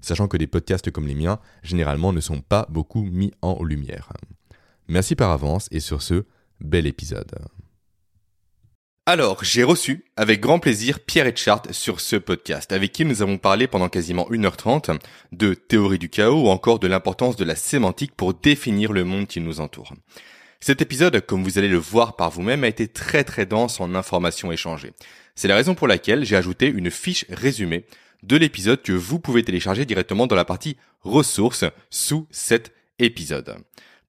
Sachant que des podcasts comme les miens, généralement, ne sont pas beaucoup mis en lumière. Merci par avance et sur ce, bel épisode. Alors, j'ai reçu avec grand plaisir Pierre Etchart sur ce podcast, avec qui nous avons parlé pendant quasiment 1h30 de théorie du chaos ou encore de l'importance de la sémantique pour définir le monde qui nous entoure. Cet épisode, comme vous allez le voir par vous-même, a été très très dense en informations échangées. C'est la raison pour laquelle j'ai ajouté une fiche résumée de l'épisode que vous pouvez télécharger directement dans la partie ressources sous cet épisode.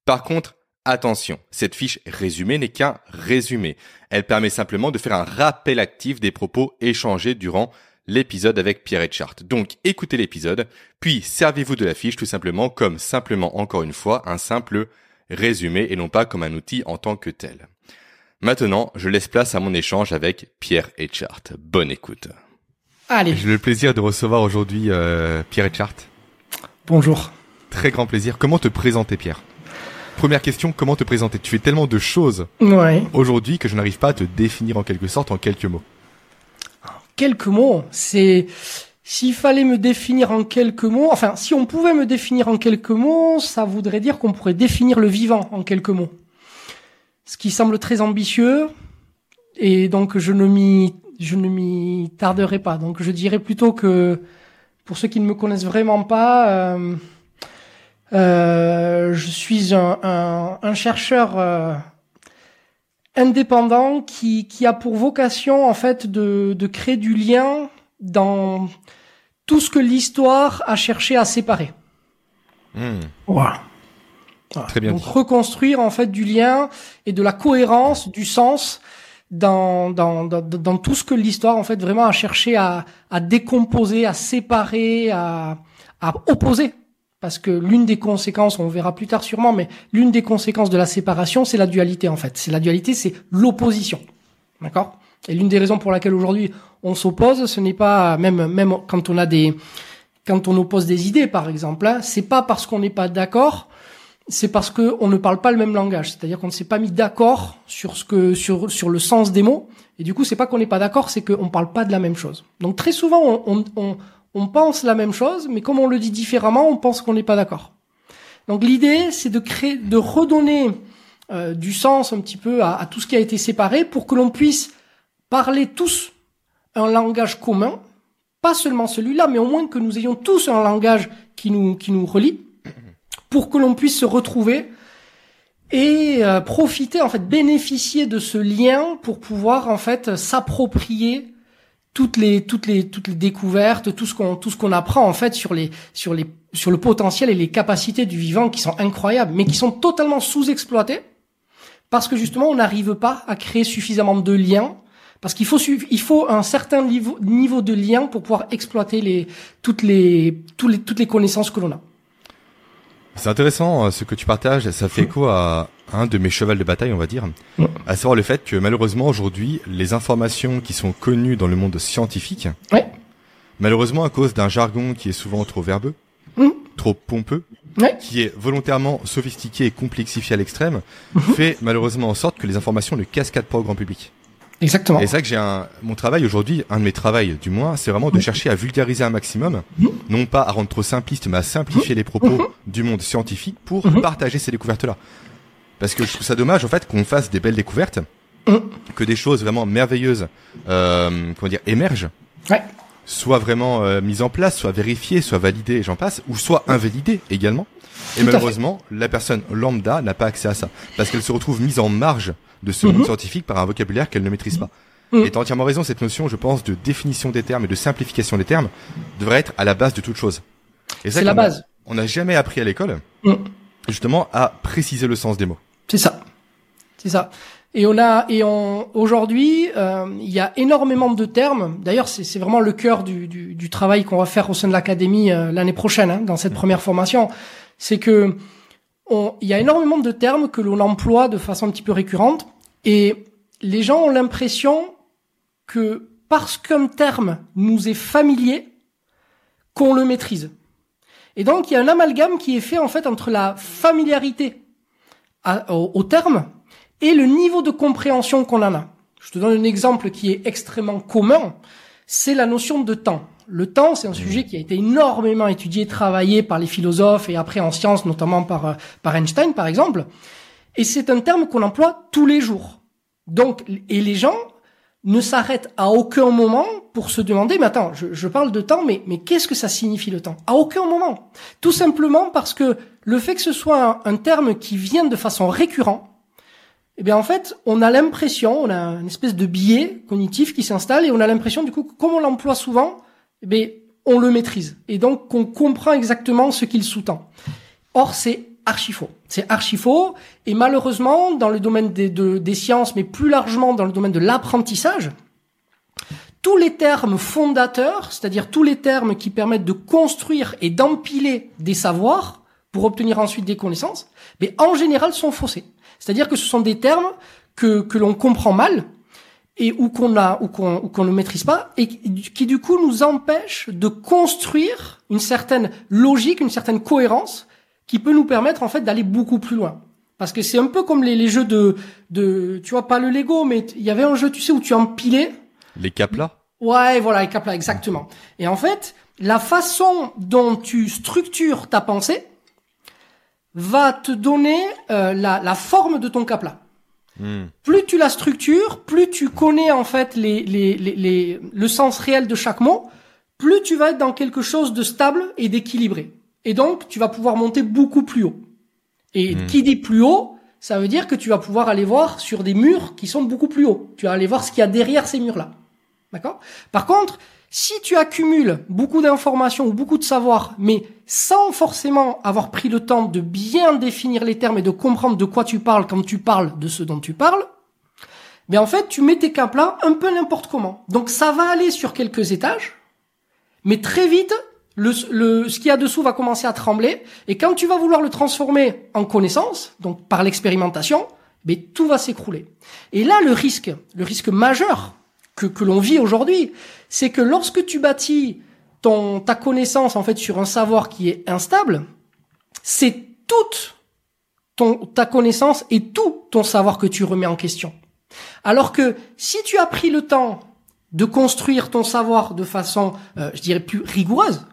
Par contre, Attention, cette fiche résumée n'est qu'un résumé. Elle permet simplement de faire un rappel actif des propos échangés durant l'épisode avec Pierre Etchart. Donc écoutez l'épisode, puis servez-vous de la fiche tout simplement comme simplement encore une fois un simple résumé et non pas comme un outil en tant que tel. Maintenant, je laisse place à mon échange avec Pierre Etchart. Bonne écoute. Allez. J'ai le plaisir de recevoir aujourd'hui euh, Pierre Etchart. Bonjour. Très grand plaisir. Comment te présenter Pierre? Première question, comment te présenter? Tu fais tellement de choses aujourd'hui que je n'arrive pas à te définir en quelque sorte en quelques mots. Quelques mots, c'est s'il fallait me définir en quelques mots, enfin si on pouvait me définir en quelques mots, ça voudrait dire qu'on pourrait définir le vivant en quelques mots. Ce qui semble très ambitieux et donc je ne m'y je ne m'y tarderai pas. Donc je dirais plutôt que pour ceux qui ne me connaissent vraiment pas, euh, euh, je suis un, un, chercheur euh, indépendant qui, qui a pour vocation en fait de, de créer du lien dans tout ce que l'histoire a cherché à séparer. Hmm. Voilà. Très bien. Donc reconstruire en fait du lien et de la cohérence, du sens dans, dans, dans, dans tout ce que l'histoire en fait vraiment a cherché à, à décomposer, à séparer, à, à opposer. Parce que l'une des conséquences, on verra plus tard sûrement, mais l'une des conséquences de la séparation, c'est la dualité en fait. C'est la dualité, c'est l'opposition, d'accord? Et l'une des raisons pour laquelle aujourd'hui on s'oppose, ce n'est pas même même quand on a des quand on oppose des idées, par exemple, hein, c'est pas parce qu'on n'est pas d'accord, c'est parce que on ne parle pas le même langage. C'est-à-dire qu'on ne s'est pas mis d'accord sur ce que sur sur le sens des mots. Et du coup, c'est pas qu'on n'est pas d'accord, c'est qu'on parle pas de la même chose. Donc très souvent, on, on, on pense la même chose, mais comme on le dit différemment, on pense qu'on n'est pas d'accord. Donc l'idée, c'est de créer, de redonner euh, du sens un petit peu à, tout ce qui a été séparé pour que l'on puisse parler tous un langage commun, pas seulement celui-là, mais au moins que nous ayons tous un langage qui nous qui nous relie, pour que l'on puisse se retrouver et euh, profiter en fait bénéficier de ce lien pour pouvoir en fait s'approprier toutes les toutes les toutes les découvertes, tout ce qu'on tout ce qu'on apprend en fait sur les sur les sur le potentiel et les capacités du vivant qui sont incroyables, mais qui sont totalement sous-exploitées parce que justement on n'arrive pas à créer suffisamment de liens parce qu'il faut il faut un certain niveau niveau de lien pour pouvoir exploiter les toutes les toutes les toutes les connaissances que l'on a. C'est intéressant euh, ce que tu partages, ça fait écho à un de mes chevals de bataille, on va dire, à savoir le fait que malheureusement aujourd'hui, les informations qui sont connues dans le monde scientifique, malheureusement à cause d'un jargon qui est souvent trop verbeux, mm. trop pompeux, qui est volontairement sophistiqué et complexifié à l'extrême, mm-hmm. fait malheureusement en sorte que les informations ne cascadent pas au grand public. Exactement. Et c'est ça que j'ai un, mon travail aujourd'hui, un de mes travails du moins, c'est vraiment de chercher à vulgariser un maximum, non pas à rendre trop simpliste, mais à simplifier les propos du monde scientifique pour partager ces découvertes-là. Parce que je trouve ça dommage, en fait, qu'on fasse des belles découvertes, que des choses vraiment merveilleuses, euh, comment dire, émergent. Ouais. Soit vraiment euh, mises en place, soit vérifiées, soit validées, j'en passe, ou soit invalidées également. Et malheureusement, la personne lambda n'a pas accès à ça, parce qu'elle se retrouve mise en marge de ce monde mhm. scientifique par un vocabulaire qu'elle ne maîtrise pas. Mhm. Et t'as entièrement raison, cette notion, je pense, de définition des termes et de simplification des termes devrait être à la base de toute chose. C'est la base. on n'a jamais appris à l'école, mhm. justement, à préciser le sens des mots. C'est ça. C'est ça. Et on a et on aujourd'hui euh, il y a énormément de termes. D'ailleurs, c'est vraiment le cœur du, du, du travail qu'on va faire au sein de l'académie euh, l'année prochaine hein, dans cette première formation c'est que il y a énormément de termes que l'on emploie de façon un petit peu récurrente et les gens ont l'impression que parce qu'un terme nous est familier, qu'on le maîtrise. Et donc, il y a un amalgame qui est fait en fait entre la familiarité au, terme et le niveau de compréhension qu'on en a. Je te donne un exemple qui est extrêmement commun, c'est la notion de temps. Le temps, c'est un sujet qui a été énormément étudié, travaillé par les philosophes et après en sciences, notamment par, euh, par Einstein, par exemple. Et c'est un terme qu'on emploie tous les jours. Donc, et les gens ne s'arrêtent à aucun moment pour se demander, mais attends, je, je parle de temps, mais, mais qu'est-ce que ça signifie le temps? À aucun moment. Tout simplement parce que le fait que ce soit un, un terme qui vient de façon récurrente, eh bien en fait, on a l'impression, on a une espèce de biais cognitif qui s'installe et on a l'impression du coup que comme on l'emploie souvent, eh on le maîtrise et donc qu'on comprend exactement ce qu'il sous-tend. Or c'est archi faux. C'est archi faux et malheureusement dans le domaine des, sciences, mais plus largement dans le domaine de l'apprentissage, tous les termes fondateurs, c'est-à-dire tous les termes qui permettent de construire et d'empiler des savoirs pour obtenir ensuite des connaissances, mais en général sont faussés. C'est-à-dire que ce sont des termes que, que l'on comprend mal et ou qu'on a ou qu'on qu'on ne maîtrise pas et qui du coup nous empêchent de construire une certaine logique, une certaine cohérence qui peut nous permettre en fait d'aller beaucoup plus loin. Parce que c'est un peu comme les, les, jeux de de tu vois pas le Lego mais il y avait un jeu tu sais où tu empilais les caplas. Ouais, voilà, les caplas exactement. Et en fait, la façon dont tu structures ta pensée va te donner euh, la, la, forme de ton capla. Hmm. Plus tu la structures, plus tu connais en fait les, les, les, les, le sens réel de chaque mot, plus tu vas être dans quelque chose de stable et d'équilibré. Et donc, tu vas pouvoir monter beaucoup plus haut. Et hmm. qui dit plus haut, ça veut dire que tu vas pouvoir aller voir sur des murs qui sont beaucoup plus hauts. Tu vas aller voir ce qu'il y a derrière ces murs-là. D'accord? Par contre, si tu accumules beaucoup d'informations ou beaucoup de savoir, mais sans forcément avoir pris le temps de bien définir les termes et de comprendre de quoi tu parles quand tu parles de ce dont tu parles, mais en fait, tu mets tes caps là un peu n'importe comment. Donc ça va aller sur quelques étages, mais très vite, le, le, ce qu'il y a dessous va commencer à trembler, et quand tu vas vouloir le transformer en connaissance, donc par l'expérimentation, mais tout va s'écrouler. Et là, le risque, le risque majeur que, que l'on vit aujourd'hui, c'est que lorsque tu bâtis ton, ta connaissance en fait sur un savoir qui est instable, c'est toute ton, ta connaissance et tout ton savoir que tu remets en question. Alors que si tu as pris le temps de construire ton savoir de façon, euh, je dirais, plus rigoureuse,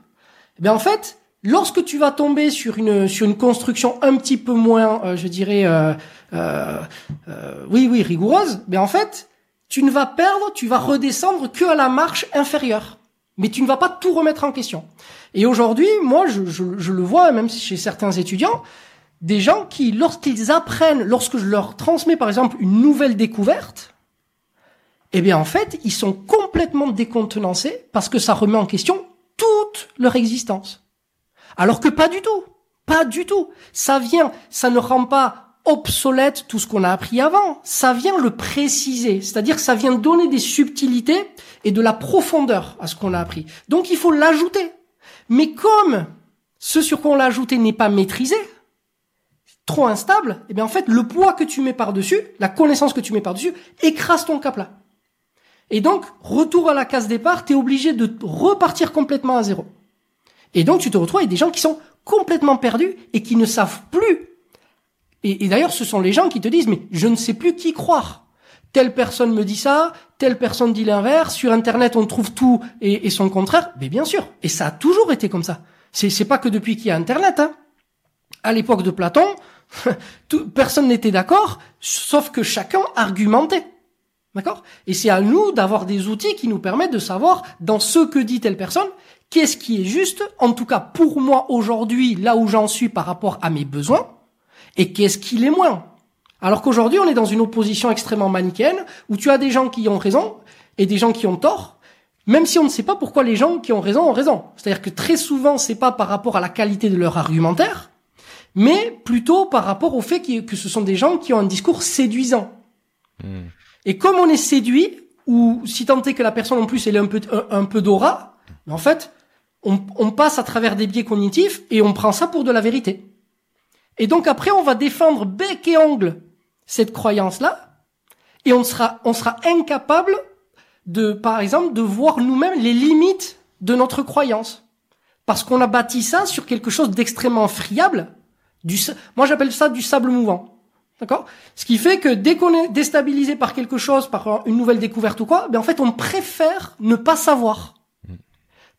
eh en fait, lorsque tu vas tomber sur une sur une construction un petit peu moins, euh, je dirais, euh, oui oui rigoureuse, ben en fait, tu ne vas perdre, tu vas redescendre que à la marche inférieure. Mais tu ne vas pas tout remettre en question. Et aujourd'hui, moi, je, je, le vois, même chez certains étudiants, des gens qui, lorsqu'ils apprennent, lorsque je leur transmets par exemple une nouvelle découverte, eh bien en fait, ils sont complètement décontenancés parce que ça remet en question toute leur existence. Alors que pas du tout. Pas du tout. Ça vient, ça ne rend pas obsolète tout ce qu'on a appris avant. Ça vient le préciser, c'est-à-dire ça vient donner des subtilités et de la profondeur à ce qu'on a appris. Donc il faut l'ajouter. Mais comme ce sur quoi on l'a ajouté n'est pas maîtrisé, trop instable, eh bien en fait le poids que tu mets par-dessus, la connaissance que tu mets par-dessus, écrase ton cap là. Et donc, retour à la case départ, tu es obligé de repartir complètement à zéro. Et donc tu te retrouves avec des gens qui sont complètement perdus et qui ne savent plus et, d'ailleurs, ce sont les gens qui te disent, mais je ne sais plus qui croire. Telle personne me dit ça, telle personne dit l'inverse. Sur Internet, on trouve tout et, son contraire. Mais bien sûr. Et ça a toujours été comme ça. C'est, pas que depuis qu'il y a Internet. Hein. À l'époque de Platon, personne n'était d'accord, sauf que chacun argumentait. D'accord? Et c'est à nous d'avoir des outils qui nous permettent de savoir dans ce que dit telle personne, qu'est-ce qui est juste, en tout cas pour moi aujourd'hui, là où j'en suis par rapport à mes besoins, et qu'est-ce qu'il est moins. Alors qu'aujourd'hui, on est dans une opposition extrêmement manichéenne, où tu as des gens qui ont raison et des gens qui ont tort, même si on ne sait pas pourquoi les gens qui ont raison ont raison. C'est-à-dire que très souvent, c'est pas par rapport à la qualité de leur argumentaire, mais plutôt par rapport au fait que ce sont des gens qui ont un discours séduisant. Hmm. Et comme on est séduit, ou si tant est que la personne en plus elle est un peu un, d'aura, en fait, on, passe à travers des biais cognitifs et on prend ça pour de la vérité. Et donc après, on va défendre bec et ongle cette croyance-là, et on sera, on sera incapable de, par exemple, de voir nous-mêmes les limites de notre croyance. Parce qu'on a bâti ça sur quelque chose d'extrêmement friable. Moi, j'appelle ça du sable mouvant. D'accord? Ce qui fait que dès qu'on est déstabilisé par quelque chose, par une nouvelle découverte ou quoi, ben en fait, on préfère ne pas savoir.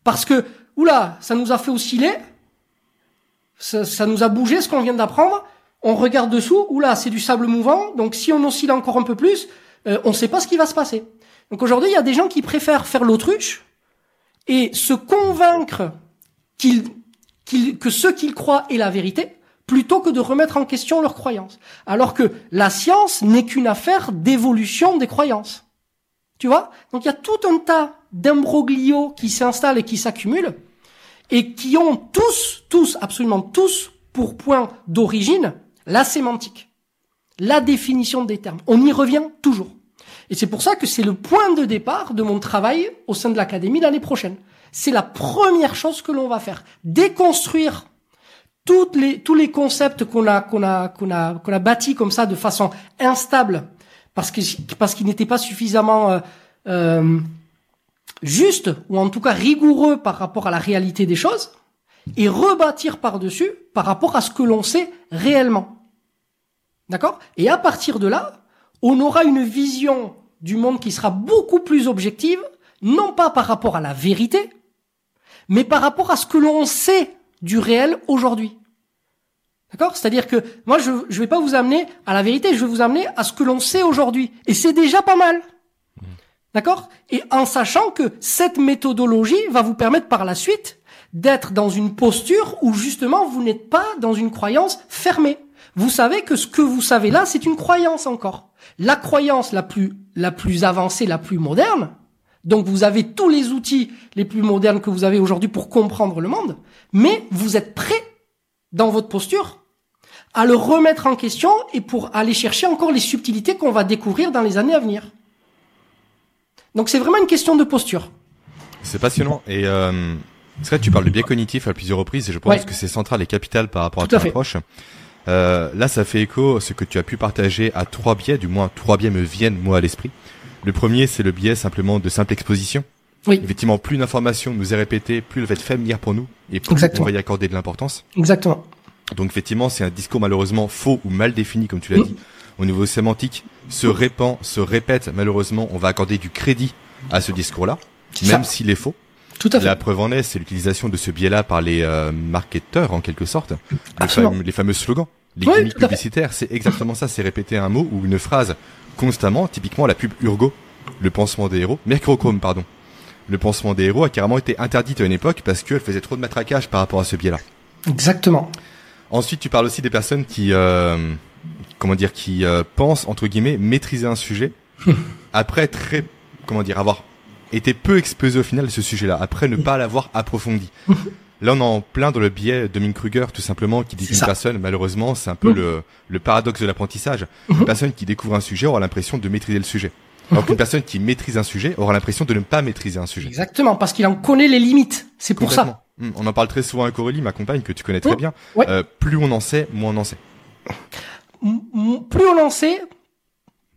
Parce que, oula, ça nous a fait osciller, ça, ça nous a bougé ce qu'on vient d'apprendre, on regarde dessous, oula, c'est du sable mouvant, donc si on oscille encore un peu plus, euh, on ne sait pas ce qui va se passer. Donc aujourd'hui, il y a des gens qui préfèrent faire l'autruche et se convaincre qu'ils, qu'ils, que ce qu'ils croient est la vérité, plutôt que de remettre en question leurs croyances. Alors que la science n'est qu'une affaire d'évolution des croyances. Tu vois? Donc il y a tout un tas d'imbroglios qui s'installent et qui s'accumulent, et qui ont tous, tous, absolument tous, pour point d'origine, la sémantique, la définition des termes. On y revient toujours. Et c'est pour ça que c'est le point de départ de mon travail au sein de l'académie l'année prochaine. C'est la première chose que l'on va faire. Déconstruire toutes les, tous les concepts qu'on a, qu'on a, qu'on a, qu'on a bâtis comme ça de façon instable parce que, parce qu'ils n'étaient pas suffisamment, euh, euh, justes ou en tout cas rigoureux par rapport à la réalité des choses et rebâtir par-dessus par rapport à ce que l'on sait réellement. D'accord? Et à partir de là, on aura une vision du monde qui sera beaucoup plus objective, non pas par rapport à la vérité, mais par rapport à ce que l'on sait du réel aujourd'hui. D'accord? C'est-à-dire que moi, je ne vais pas vous amener à la vérité, je vais vous amener à ce que l'on sait aujourd'hui. Et c'est déjà pas mal. D'accord? Et en sachant que cette méthodologie va vous permettre par la suite d'être dans une posture où justement vous n'êtes pas dans une croyance fermée. Vous savez que ce que vous savez là, c'est une croyance encore. La croyance la plus, la plus avancée, la plus moderne. Donc vous avez tous les outils les plus modernes que vous avez aujourd'hui pour comprendre le monde. Mais vous êtes prêt dans votre posture à le remettre en question et pour aller chercher encore les subtilités qu'on va découvrir dans les années à venir. Donc c'est vraiment une question de posture. C'est passionnant. Et euh, c'est vrai que tu parles de biais cognitif à plusieurs reprises et je pense que c'est central et capital par rapport à ton approche. Euh, là, ça fait écho à ce que tu as pu partager à trois biais, du moins trois biais me viennent moi à l'esprit. Le premier, c'est le biais simplement de simple exposition. Oui. Effectivement, plus d'informations nous est répétée, plus elle va être familière pour nous et plus on va y accorder de l'importance. Exactement. Donc effectivement, c'est un discours malheureusement faux ou mal défini, comme tu l'as dit, au niveau sémantique, se répand, se répète. Malheureusement, on va accorder du crédit à ce discours-là, même s'il est faux. Tout à fait. La preuve en est, c'est l'utilisation de ce biais-là par les euh, marketeurs en quelque sorte, les, fameux, les fameux slogans, les Oui, gimmicks publicitaires. C'est exactement ça. C'est répéter un mot ou une phrase constamment. Typiquement, la pub Urgo, le pansement des héros, Mercurochrome, pardon. Le pansement des héros a carrément été interdite à une époque parce qu'elle faisait trop de matraquage par rapport à ce biais-là. Exactement. Ensuite, tu parles aussi des personnes qui, euh, comment dire, qui euh, pensent entre guillemets maîtriser un sujet après très, comment dire, avoir été peu exposé au final à ce sujet-là, après ne pas l'avoir approfondi. Là, on est en plein dans le biais de Kruger, tout simplement, qui dit qu'une personne, malheureusement, c'est un peu Mhm. le, le paradoxe de l'apprentissage. Une personne qui découvre un sujet aura l'impression de maîtriser le sujet. Alors qu'une personne qui maîtrise un sujet aura l'impression de ne pas maîtriser un sujet. Exactement, parce qu'il en connaît les limites. C'est pour ça. Mm, On en parle très souvent avec Aurélie, ma compagne, que tu connais très Mhm. bien. Ouais. Euh, plus on en sait, moins on en sait. Plus on en sait,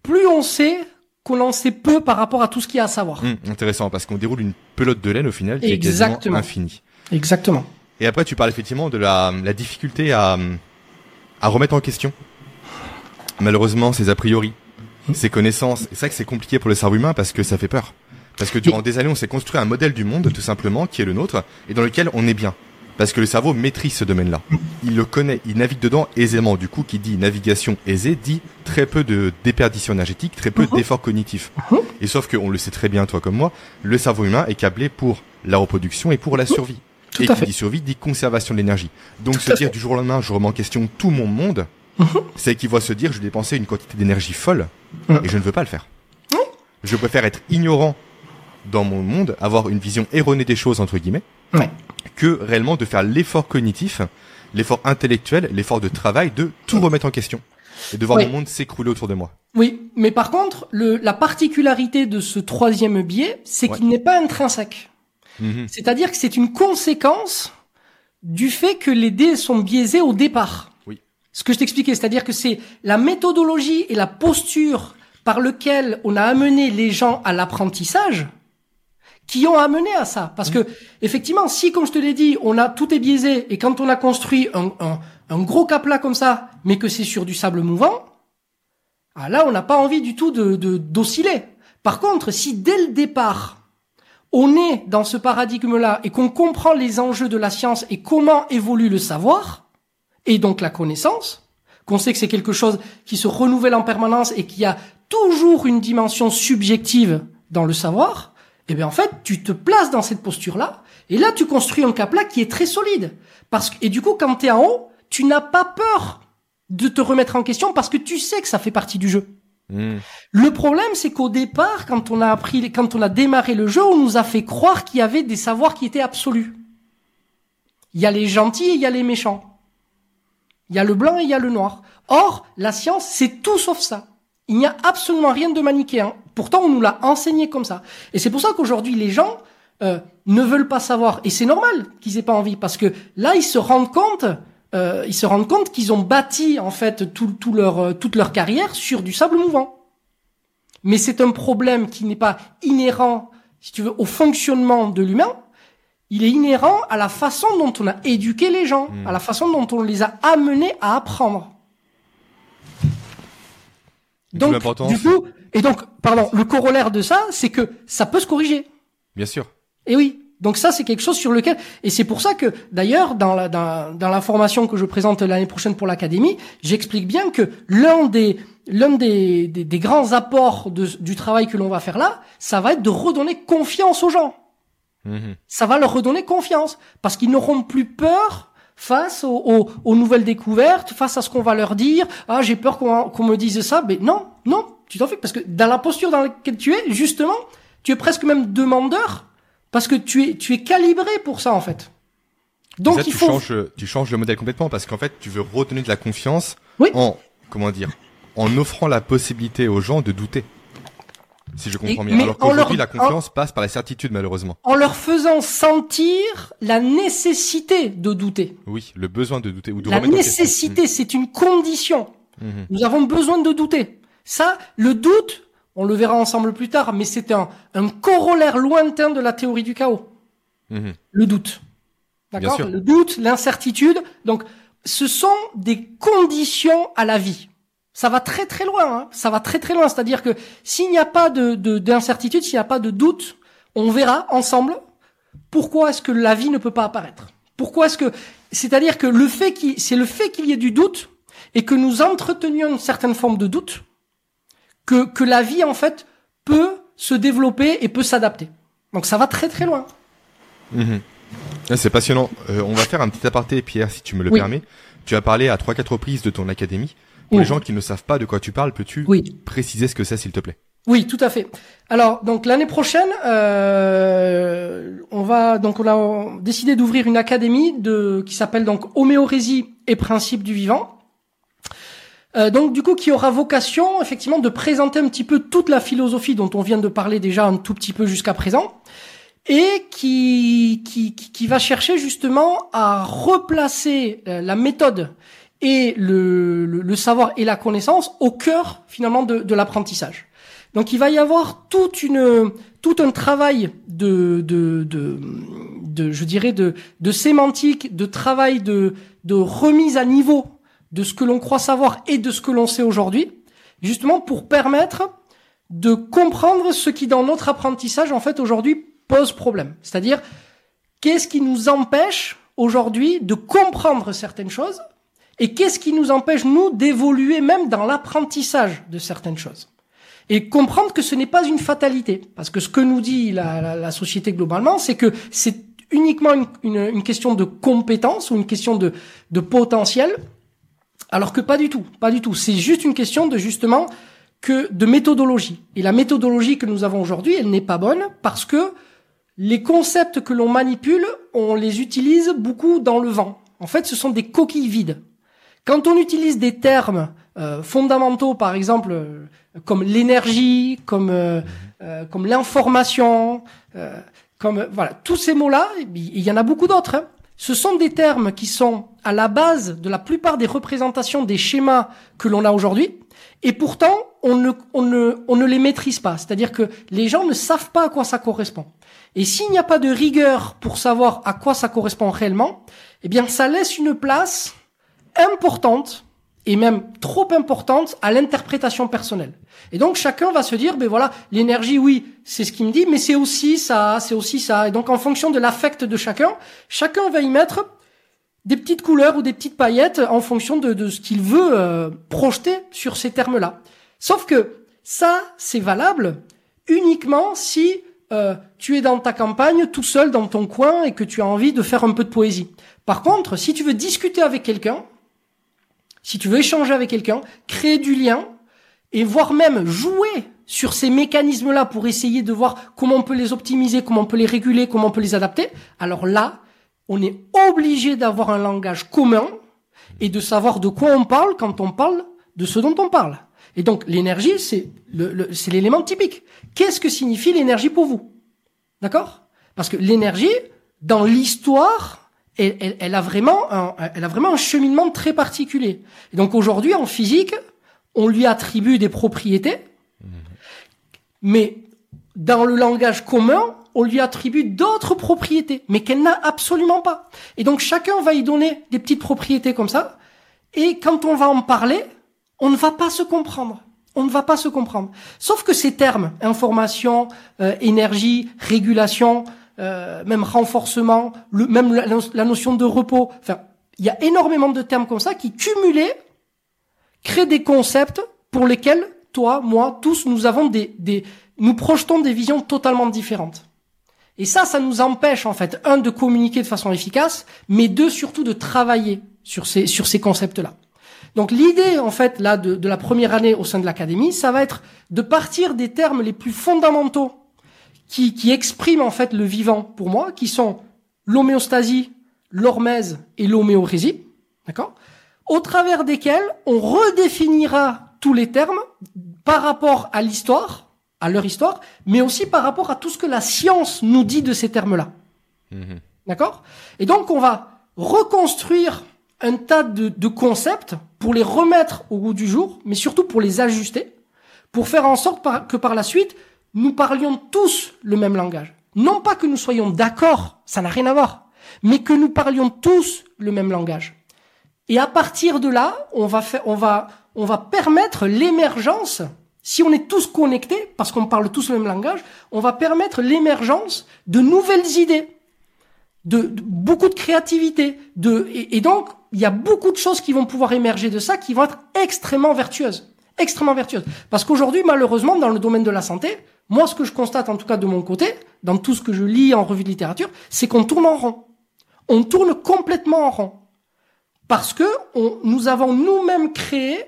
plus on sait qu'on en sait peu par rapport à tout ce qu'il y a à savoir. Intéressant, parce qu'on déroule une pelote de laine au final qui est quasiment infinie. Exactement. Et après, tu parles effectivement de la, la difficulté à, à remettre en question, malheureusement, ses a priori, ses connaissances. C'est vrai que c'est compliqué pour le cerveau humain parce que ça fait peur. Parce que durant des années, on s'est construit un modèle du monde, tout simplement, qui est le nôtre, et dans lequel on est bien. Parce que le cerveau maîtrise ce domaine-là. Il le connaît, il navigue dedans aisément. Du coup, qui dit navigation aisée dit très peu de déperdition énergétique, très peu Mhm. d'efforts cognitifs. Mhm. Et sauf qu'on le sait très bien, toi comme moi, le cerveau humain est câblé pour la reproduction et pour la survie. Tout et à qui fait. dit survie dit conservation de l'énergie. Donc Tout se dire fait. du jour au lendemain, je remets en question tout mon monde, Mhm. c'est qu'il va se dire, je vais dépenser une quantité d'énergie folle, et je ne veux pas le faire. Je préfère être ignorant dans mon monde, avoir une vision erronée des choses, entre guillemets, que réellement de faire l'effort cognitif, l'effort intellectuel, l'effort de travail, de tout remettre en question. Et de voir Oui. mon monde s'écrouler autour de moi. Oui, mais par contre, le, la particularité de ce troisième biais, c'est Ouais. qu'il n'est pas intrinsèque. Mhm. C'est-à-dire que c'est une conséquence du fait que les dés sont biaisés au départ. Oui. Ce que je t'expliquais, c'est-à-dire que c'est la méthodologie et la posture par lequel on a amené les gens à l'apprentissage qui ont amené à ça. Parce que, effectivement, si, comme je te l'ai dit, on a, tout est biaisé, et quand on a construit un, un, un gros capla comme ça, mais que c'est sur du sable mouvant, ah là, on n'a pas envie du tout de, de, d'osciller. Par contre, si dès le départ, on est dans ce paradigme-là et qu'on comprend les enjeux de la science et comment évolue le savoir, et donc la connaissance, qu'on sait que c'est quelque chose qui se renouvelle en permanence et qui a toujours une dimension subjective dans le savoir, eh bien en fait, tu te places dans cette posture-là, et là tu construis un cap-là qui est très solide. Parce que, et du coup, quand tu es en haut, tu n'as pas peur de te remettre en question parce que tu sais que ça fait partie du jeu. Mhm. Le problème, c'est qu'au départ, quand on a appris, quand on a démarré le jeu, on nous a fait croire qu'il y avait des savoirs qui étaient absolus. Il y a les gentils et il y a les méchants. Il y a le blanc et il y a le noir. Or, la science, c'est tout sauf ça. Il n'y a absolument rien de manichéen. Pourtant, on nous l'a enseigné comme ça. Et c'est pour ça qu'aujourd'hui, les gens euh, ne veulent pas savoir. Et c'est normal qu'ils aient pas envie, parce que là, ils se rendent compte, euh, ils se rendent compte qu'ils ont bâti en fait tout, tout leur, euh, toute leur carrière sur du sable mouvant. Mais c'est un problème qui n'est pas inhérent, si tu veux, au fonctionnement de l'humain. Il est inhérent à la façon dont on a éduqué les gens, Mm. à la façon dont on les a amenés à apprendre. Donc, du coup, et donc, pardon, le corollaire de ça, c'est que ça peut se corriger. Bien sûr. Et oui. Donc ça, c'est quelque chose sur lequel, et c'est pour ça que, d'ailleurs, dans la, dans, dans la formation que je présente l'année prochaine pour l'académie, j'explique bien que l'un des, l'un des, des, des grands apports de- du travail que l'on va faire là, ça va être de redonner confiance aux gens. Mhm. Ça va leur redonner confiance. Parce qu'ils n'auront plus peur face aux, aux- aux nouvelles découvertes, face à ce qu'on va leur dire. Ah, j'ai peur qu'on qu'on me dise ça. Mais non, non, tu t'en fais. Parce que dans la posture dans laquelle tu es, justement, tu es presque même demandeur. Parce que tu es, tu es calibré pour ça, en fait. Donc il tu faut... changes, tu changes le modèle complètement parce qu'en fait, tu veux redonner de la confiance Oui. en, comment dire, en offrant la possibilité aux gens de douter. Si je comprends bien. Alors qu'aujourd'hui, la confiance passe par la certitude, malheureusement. En leur faisant sentir la nécessité de douter. Oui, le besoin de douter ou de La nécessité, c'est une condition. Mhm. Nous avons besoin de douter. Ça, le doute, on le verra ensemble plus tard, mais c'est un, un corollaire lointain de la théorie du chaos. Mhm. Le doute. D'accord. Le doute, l'incertitude. Donc, ce sont des conditions à la vie. Ça va très très loin. hein. Ça va très très loin. C'est-à-dire que s'il n'y a pas de de- d'incertitude, s'il n'y a pas de doute, on verra ensemble pourquoi est-ce que la vie ne peut pas apparaître. Pourquoi est-ce que c'est-à-dire que le fait qu'il c'est le fait qu'il y ait du doute et que nous entretenions une certaine forme de doute que que la vie en fait peut se développer et peut s'adapter. Donc ça va très très loin. Mhm. Ah, C'est passionnant. Euh, on va faire un petit aparté, Pierre, si tu me le Oui. permets. Tu as parlé à trois quatre reprises de ton académie. Pour les gens qui ne savent pas de quoi tu parles, peux-tu Oui. préciser ce que c'est, s'il te plaît? Oui, tout à fait. Alors, donc l'année prochaine, euh, on va donc on a décidé d'ouvrir une académie de qui s'appelle donc Homéorésie et principes du vivant. Euh, donc du coup, qui aura vocation effectivement de présenter un petit peu toute la philosophie dont on vient de parler déjà un tout petit peu jusqu'à présent, et qui, qui qui va chercher justement à replacer euh, la méthode et le, le, le savoir et la connaissance au cœur finalement de, de l'apprentissage. Donc il va y avoir toute une tout un travail de de de, de je dirais de de sémantique, de travail de de remise à niveau de ce que l'on croit savoir et de ce que l'on sait aujourd'hui, justement pour permettre de comprendre ce qui dans notre apprentissage en fait aujourd'hui pose problème. C'est-à-dire qu'est-ce qui nous empêche aujourd'hui de comprendre certaines choses et qu'est-ce qui nous empêche, nous, d'évoluer même dans l'apprentissage de certaines choses? Et comprendre que ce n'est pas une fatalité. Parce que ce que nous dit la, société globalement, c'est que c'est uniquement une, question de compétence ou une question de potentiel, alors que pas du tout, pas du tout. C'est juste une question de justement que de méthodologie. Et la méthodologie que nous avons aujourd'hui, elle n'est pas bonne parce que les concepts que l'on manipule, on les utilise beaucoup dans le vent. En fait, ce sont des coquilles vides. Quand on utilise des termes euh, fondamentaux, par exemple, euh, comme l'énergie, comme euh, comme l'information, comme voilà, tous ces mots-là, il y en a beaucoup d'autres. Hein. Ce sont des termes qui sont à la base de la plupart des représentations des schémas que l'on a aujourd'hui, et pourtant on ne, les maîtrise pas. C'est-à-dire que les gens ne savent pas à quoi ça correspond. Et s'il n'y a pas de rigueur pour savoir à quoi ça correspond réellement, eh bien ça laisse une place importante et même trop importante à l'interprétation personnelle. Et donc chacun va se dire, ben voilà, l'énergie, oui, c'est ce qu'il me dit, mais c'est aussi ça, c'est aussi ça. Et donc en fonction de l'affect de chacun, chacun va y mettre des petites couleurs ou des petites paillettes en fonction de, de ce qu'il veut euh, projeter sur ces termes-là. Sauf que ça, c'est valable uniquement si euh, tu es dans ta campagne tout seul dans ton coin et que tu as envie de faire un peu de poésie. Par contre, si tu veux discuter avec quelqu'un, si tu veux échanger avec quelqu'un, créer du lien et voire même jouer sur ces mécanismes-là pour essayer de voir comment on peut les optimiser, comment on peut les réguler, comment on peut les adapter, alors là, on est obligé d'avoir un langage commun et de savoir de quoi on parle quand on parle de ce dont on parle. Et donc l'énergie, c'est l'élément typique. Qu'est-ce que signifie l'énergie pour vous? D'accord? Parce que l'énergie, dans l'histoire, elle, a vraiment un, elle a vraiment un cheminement très particulier. Et donc aujourd'hui, en physique, on lui attribue des propriétés, mais dans le langage commun, on lui attribue d'autres propriétés, mais qu'elle n'a absolument pas. Et donc chacun va y donner des petites propriétés comme ça, et quand on va en parler, on ne va pas se comprendre. On ne va pas se comprendre. Sauf que ces termes, information, euh, énergie, régulation, euh, même renforcement, même la, notion de repos. Enfin, il y a énormément de termes comme ça qui, cumulés, créent des concepts pour lesquels toi, moi, tous, nous avons des, des, nous projetons des visions totalement différentes. Et ça, ça nous empêche en fait, un, de communiquer de façon efficace, mais deux, surtout de travailler sur ces, sur ces concepts-là. Donc l'idée en fait là de, de la première année au sein de l'académie, ça va être de partir des termes les plus fondamentaux qui, qui expriment en fait le vivant pour moi, qui sont l'homéostasie, l'hormèse et l'homéorésie, d'accord? Au travers desquels on redéfinira tous les termes par rapport à l'histoire, à leur histoire, mais aussi par rapport à tout ce que la science nous dit de ces termes-là. Mhm. D'accord? Et donc on va reconstruire un tas de, de, concepts pour les remettre au goût du jour, mais surtout pour les ajuster, pour faire en sorte que par la suite, nous parlions tous le même langage. Non pas que nous soyons d'accord, ça n'a rien à voir, mais que nous parlions tous le même langage. Et à partir de là, on va on va, on va permettre l'émergence. Si on est tous connectés, parce qu'on parle tous le même langage, on va permettre l'émergence de nouvelles idées, de, beaucoup de créativité, de, et donc il y a beaucoup de choses qui vont pouvoir émerger de ça, qui vont être extrêmement vertueuses, extrêmement vertueuses. Parce qu'aujourd'hui, malheureusement, dans le domaine de la santé, moi, ce que je constate, en tout cas de mon côté, dans tout ce que je lis en revue de littérature, c'est qu'on tourne en rond. On tourne complètement en rond. Parce que nous avons nous-mêmes créé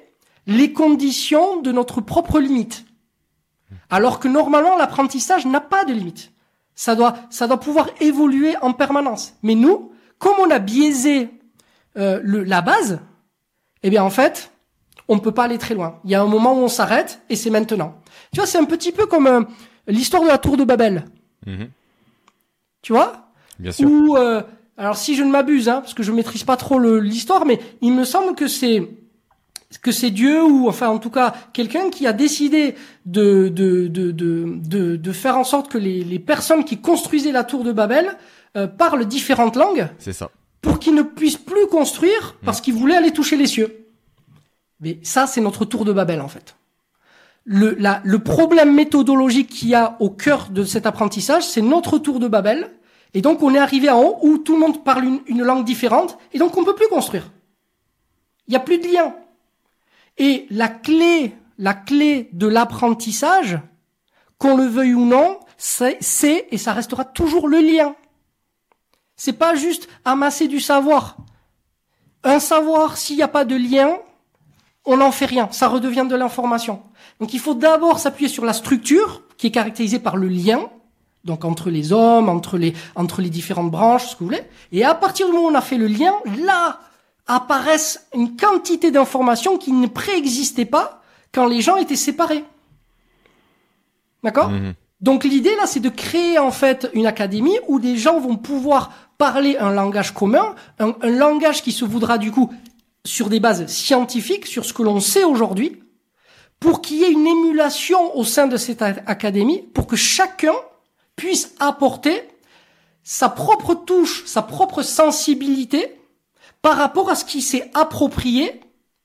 les conditions de notre propre limite. Alors que normalement, l'apprentissage n'a pas de limite. Ça doit, ça doit pouvoir évoluer en permanence. Mais nous, comme on a biaisé euh, le, la base, eh bien en fait, on ne peut pas aller très loin. Il y a un moment où on s'arrête et c'est maintenant. Tu vois, c'est un petit peu comme euh, l'histoire de la tour de Babel. Mhm. Tu vois? Bien sûr. euh, alors si je ne m'abuse, hein, parce que je maîtrise pas trop l'histoire, mais il me semble que c'est que c'est Dieu ou enfin en tout cas quelqu'un qui a décidé de de, de de, de, faire en sorte que les, les personnes qui construisaient la tour de Babel euh, parlent différentes langues. C'est ça. Pour qu'ils ne puissent plus construire parce qu'ils voulaient aller toucher les cieux. Mais ça, c'est notre tour de Babel en fait le, la, le problème méthodologique qu'il y a au cœur de cet apprentissage, c'est notre tour de Babel. Et donc, on est arrivé en haut où tout le monde parle une, langue différente. Et donc, on peut plus construire. Il n'y a plus de lien. Et la clé, la clé de l'apprentissage, qu'on le veuille ou non, c'est, et ça restera toujours le lien. C'est pas juste amasser du savoir. Un savoir, s'il n'y a pas de lien, on n'en fait rien. Ça redevient de l'information. Donc il faut d'abord s'appuyer sur la structure qui est caractérisée par le lien, donc entre les hommes, entre les, entre les différentes branches, ce que vous voulez. Et à partir du moment où on a fait le lien, là apparaissent une quantité d'informations qui ne préexistaient pas quand les gens étaient séparés. D'accord mhm. Donc l'idée là, c'est de créer en fait une académie où des gens vont pouvoir parler un langage commun, un, un langage qui se voudra du coup sur des bases scientifiques, sur ce que l'on sait aujourd'hui, pour qu'il y ait une émulation au sein de cette académie, pour que chacun puisse apporter sa propre touche, sa propre sensibilité par rapport à ce qui s'est approprié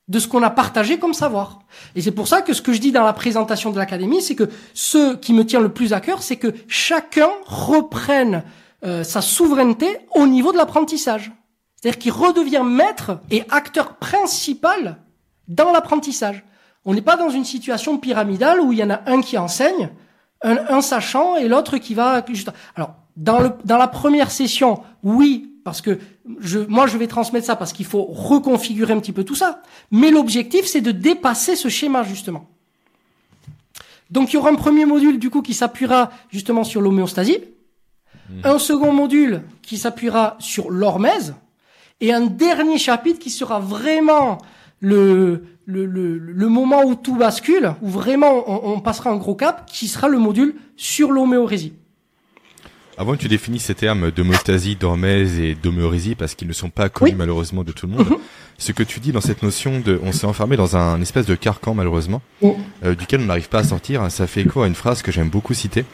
de ce qu'on a partagé comme savoir. Et c'est pour ça que ce que je dis dans la présentation de l'académie, c'est que ce qui me tient le plus à cœur, c'est que chacun reprenne euh, sa souveraineté au niveau de l'apprentissage. C'est-à-dire qu'il redevient maître et acteur principal dans l'apprentissage. On n'est pas dans une situation pyramidale où il y en a un qui enseigne, un, un sachant et l'autre qui va Alors, dans, le, dans la première session, oui, parce que je, moi je vais transmettre ça parce qu'il faut reconfigurer un petit peu tout ça. Mais l'objectif, c'est de dépasser ce schéma justement. Donc il y aura un premier module du coup qui s'appuiera justement sur l'homéostasie, mmh. un second module qui s'appuiera sur l'hormèse, et un dernier chapitre qui sera vraiment le, le, le, le, moment où tout bascule, où vraiment on, on, passera un gros cap, qui sera le module sur l'homéorésie. Avant que tu définisses ces termes d'homéostasie, d'hormèse et d'homéorésie, parce qu'ils ne sont pas connus malheureusement de tout le monde, mhm. ce que tu dis dans cette notion de, on s'est enfermé dans un espèce de carcan malheureusement, euh, duquel on n'arrive pas à sortir, ça fait écho à une phrase que j'aime beaucoup citer,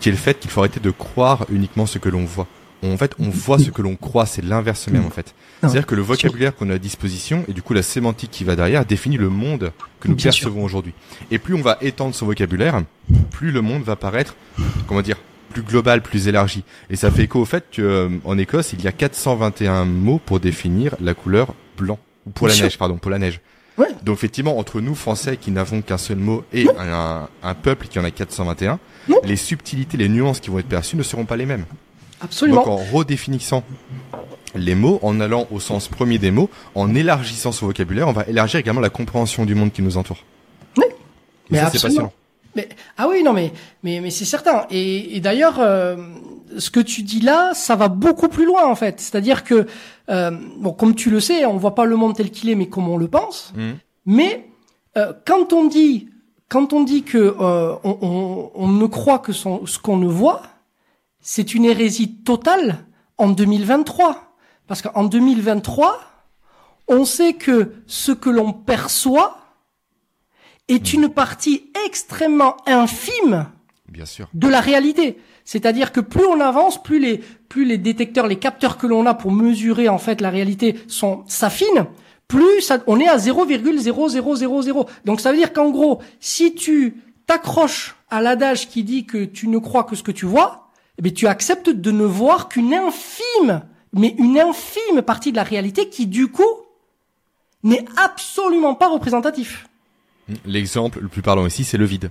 qui est le fait qu'il faut arrêter de croire uniquement ce que l'on voit en fait, on voit ce que l'on croit, c'est l'inverse même en fait. C'est-à-dire que le vocabulaire qu'on a à disposition et du coup la sémantique qui va derrière définit le monde que nous percevons aujourd'hui. Et plus on va étendre son vocabulaire, plus le monde va paraître, comment dire, plus global, plus élargi. Et ça fait écho au fait que euh, en Écosse, il y a 421 mots pour définir la couleur blanc ou pour la neige, pardon, pour la neige. Donc effectivement, entre nous Français qui n'avons qu'un seul mot et un, un, peuple qui en a 421, les subtilités, les nuances qui vont être perçues ne seront pas les mêmes. Absolument. Donc en redéfinissant les mots, en allant au sens premier des mots, en élargissant son vocabulaire, on va élargir également la compréhension du monde qui nous entoure. Oui. mais ça, c'est passionnant. Mais ah oui non mais mais mais c'est certain et, et d'ailleurs euh, ce que tu dis là ça va beaucoup plus loin en fait c'est-à-dire que euh, bon comme tu le sais on voit pas le monde tel qu'il est mais comme on le pense mmh. mais euh, quand on dit quand on dit que euh, on, on, on, ne croit que son, ce qu'on ne voit c'est une hérésie totale en 2023. Parce qu'en 2023, on sait que ce que l'on perçoit est une partie extrêmement infime Bien sûr. de la réalité. C'est-à-dire que plus on avance, plus les, plus les détecteurs, les capteurs que l'on a pour mesurer en fait la réalité sont s'affinent, plus ça, on est à 0,0000. Donc ça veut dire qu'en gros, si tu t'accroches à l'adage qui dit que tu ne crois que ce que tu vois, eh tu acceptes de ne voir qu'une infime, mais une infime partie de la réalité qui, du coup, n'est absolument pas représentatif. L'exemple le plus parlant ici, c'est le vide.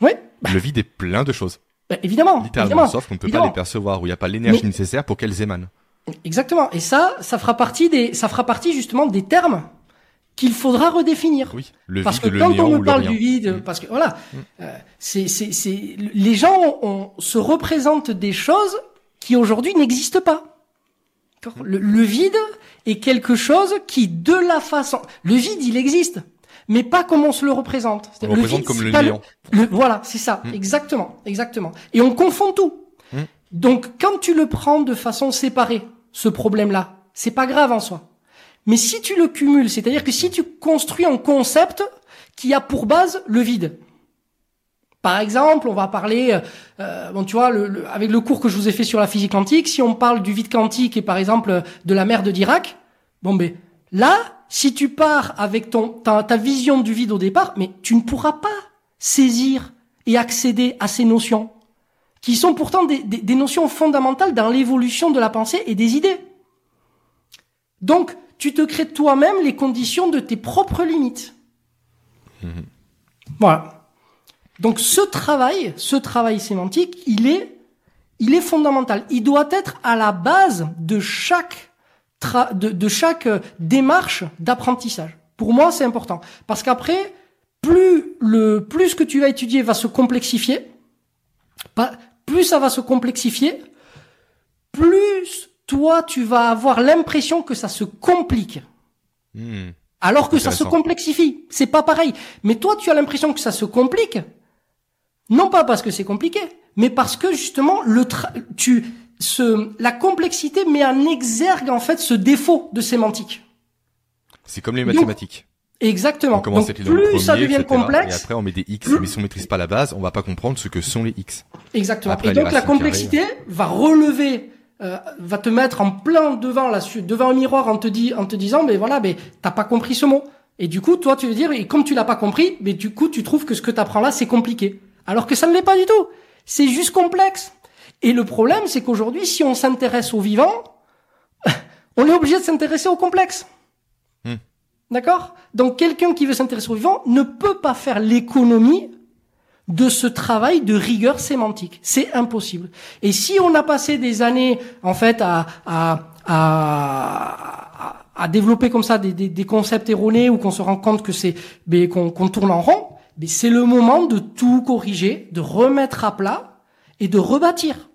Oui. Le vide est plein de choses. Bah, évidemment. Littéralement, sauf qu'on ne peut pas les percevoir, où il n'y a pas l'énergie nécessaire pour qu'elles émanent. Exactement. Et ça, ça fera partie des, ça fera partie justement des termes qu'il faudra redéfinir. Oui, le parce que quand on me parle du vide, mm. parce que voilà, mm. euh, c'est c'est c'est les gens on, se représentent des choses qui aujourd'hui n'existent pas. Le, le, vide est quelque chose qui de la façon, le vide il existe, mais pas comme on se le représente. On le représente comme le néant. voilà, c'est ça, mm. exactement, exactement. Et on confond tout. Donc quand tu le prends de façon séparée, ce problème-là, c'est pas grave en soi. Mais si tu le cumules, c'est-à-dire que si tu construis un concept qui a pour base le vide, par exemple, on va parler, euh, bon, tu vois, le, avec le cours que je vous ai fait sur la physique quantique, si on parle du vide quantique et par exemple de la mer de Dirac, bon, ben là, si tu pars avec ton ta, ta vision du vide au départ, mais tu ne pourras pas saisir et accéder à ces notions, qui sont pourtant des, des, des notions fondamentales dans l'évolution de la pensée et des idées. Donc, tu te crées toi-même les conditions de tes propres limites. Mhm. Voilà. Donc ce travail, ce travail sémantique, il est, il est fondamental. Il doit être à la base de chaque de, de chaque euh, démarche d'apprentissage. Pour moi, c'est important parce qu'après, plus le plus ce que tu vas étudier va se complexifier, plus ça va se complexifier, plus toi, tu vas avoir l'impression que ça se complique. Hmm. Alors que ça se complexifie. C'est pas pareil. Mais toi, tu as l'impression que ça se complique. Non pas parce que c'est compliqué, mais parce que justement le tu ce la complexité met en exergue en fait ce défaut de sémantique. C'est comme les mathématiques. exactement. On commence Donc, plus ça premiers, devient etc. complexe, Et après, on met des X. plus- Mais si on maîtrise pas la base, on va pas comprendre ce que sont les X. Exactement. Après, et donc la complexité va relever, euh, va te mettre en plein devant la devant un miroir en te dit, en te disant, mais voilà, mais t'as pas compris ce mot. Et du coup, toi, tu veux dire, et comme tu l'as pas compris, mais du coup, tu trouves que ce que t'apprends là, c'est compliqué. Alors que ça ne l'est pas du tout. C'est juste complexe. Et le problème, c'est qu'aujourd'hui, si on s'intéresse au vivant, on est obligé de s'intéresser au complexe. Hmm. D'accord? Donc quelqu'un qui veut s'intéresser au vivant ne peut pas faire l'économie de ce travail de rigueur sémantique. C'est impossible. Et si on a passé des années, en fait, à, à, à, à- développer comme ça des, des, des concepts erronés ou qu'on se rend compte que c'est, ben, qu'on tourne en rond, ben, c'est le moment de tout corriger, de remettre à plat et de rebâtir.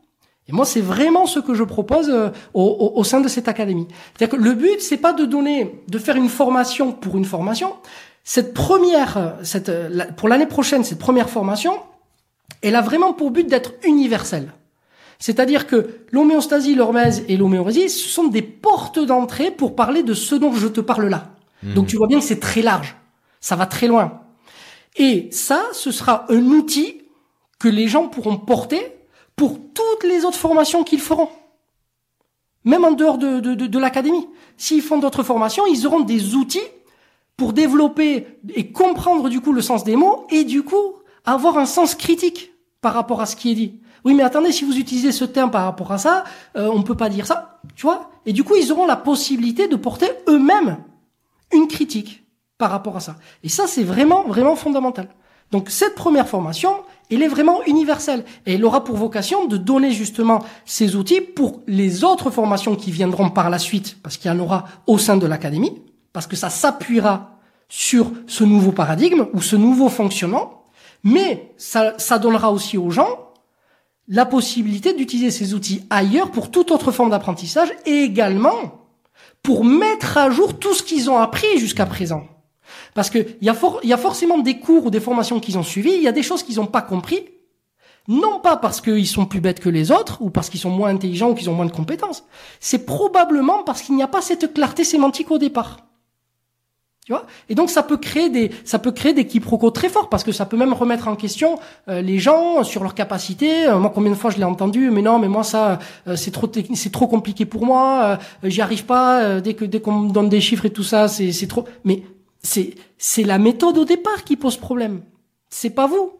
Et moi, c'est vraiment ce que je propose euh, au, au, au sein de cette académie. C'est-à-dire que le but, c'est pas de donner, de faire une formation pour une formation. Cette première, euh, cette, euh, pour l'année prochaine, cette première formation, elle a vraiment pour but d'être universelle. C'est-à-dire que l'homéostasie, l'hormèse et l'homéorésie, ce sont des portes d'entrée pour parler de ce dont je te parle là. Donc tu vois bien que c'est très large. Ça va très loin. Et ça, ce sera un outil que les gens pourront porter pour toutes les autres formations qu'ils feront. Même en dehors de, de, de, de l'académie. S'ils font d'autres formations, ils auront des outils pour développer et comprendre du coup le sens des mots et du coup avoir un sens critique par rapport à ce qui est dit. Oui, mais attendez, si vous utilisez ce terme par rapport à ça, euh, on peut pas dire ça, tu vois Et du coup, ils auront la possibilité de porter eux-mêmes une critique par rapport à ça. Et ça, c'est vraiment, vraiment fondamental. Donc, cette première formation, elle est vraiment universelle. Et elle aura pour vocation de donner justement ces outils pour les autres formations qui viendront par la suite, parce qu'il y en aura au sein de l'académie, parce que ça s'appuiera sur ce nouveau paradigme ou ce nouveau fonctionnement, mais ça, ça donnera aussi aux gens la possibilité d'utiliser ces outils ailleurs pour toute autre forme d'apprentissage et également pour mettre à jour tout ce qu'ils ont appris jusqu'à présent. Parce que il y, a y a forcément des cours ou des formations qu'ils ont suivies, il y a des choses qu'ils n'ont pas compris, non pas parce qu'ils sont plus bêtes que les autres ou parce qu'ils sont moins intelligents ou qu'ils ont moins de compétences, c'est probablement parce qu'il n'y a pas cette clarté sémantique au départ. Tu vois? Et donc ça peut créer des ça peut créer des quiproquos très forts parce que ça peut même remettre en question euh, les gens sur leur capacité. Euh, moi combien de fois je l'ai entendu mais non mais moi ça euh, c'est trop c'est trop compliqué pour moi, euh, j'y arrive pas euh, dès que dès qu'on me donne des chiffres et tout ça, c'est c'est trop mais c'est c'est la méthode au départ qui pose problème. C'est pas vous.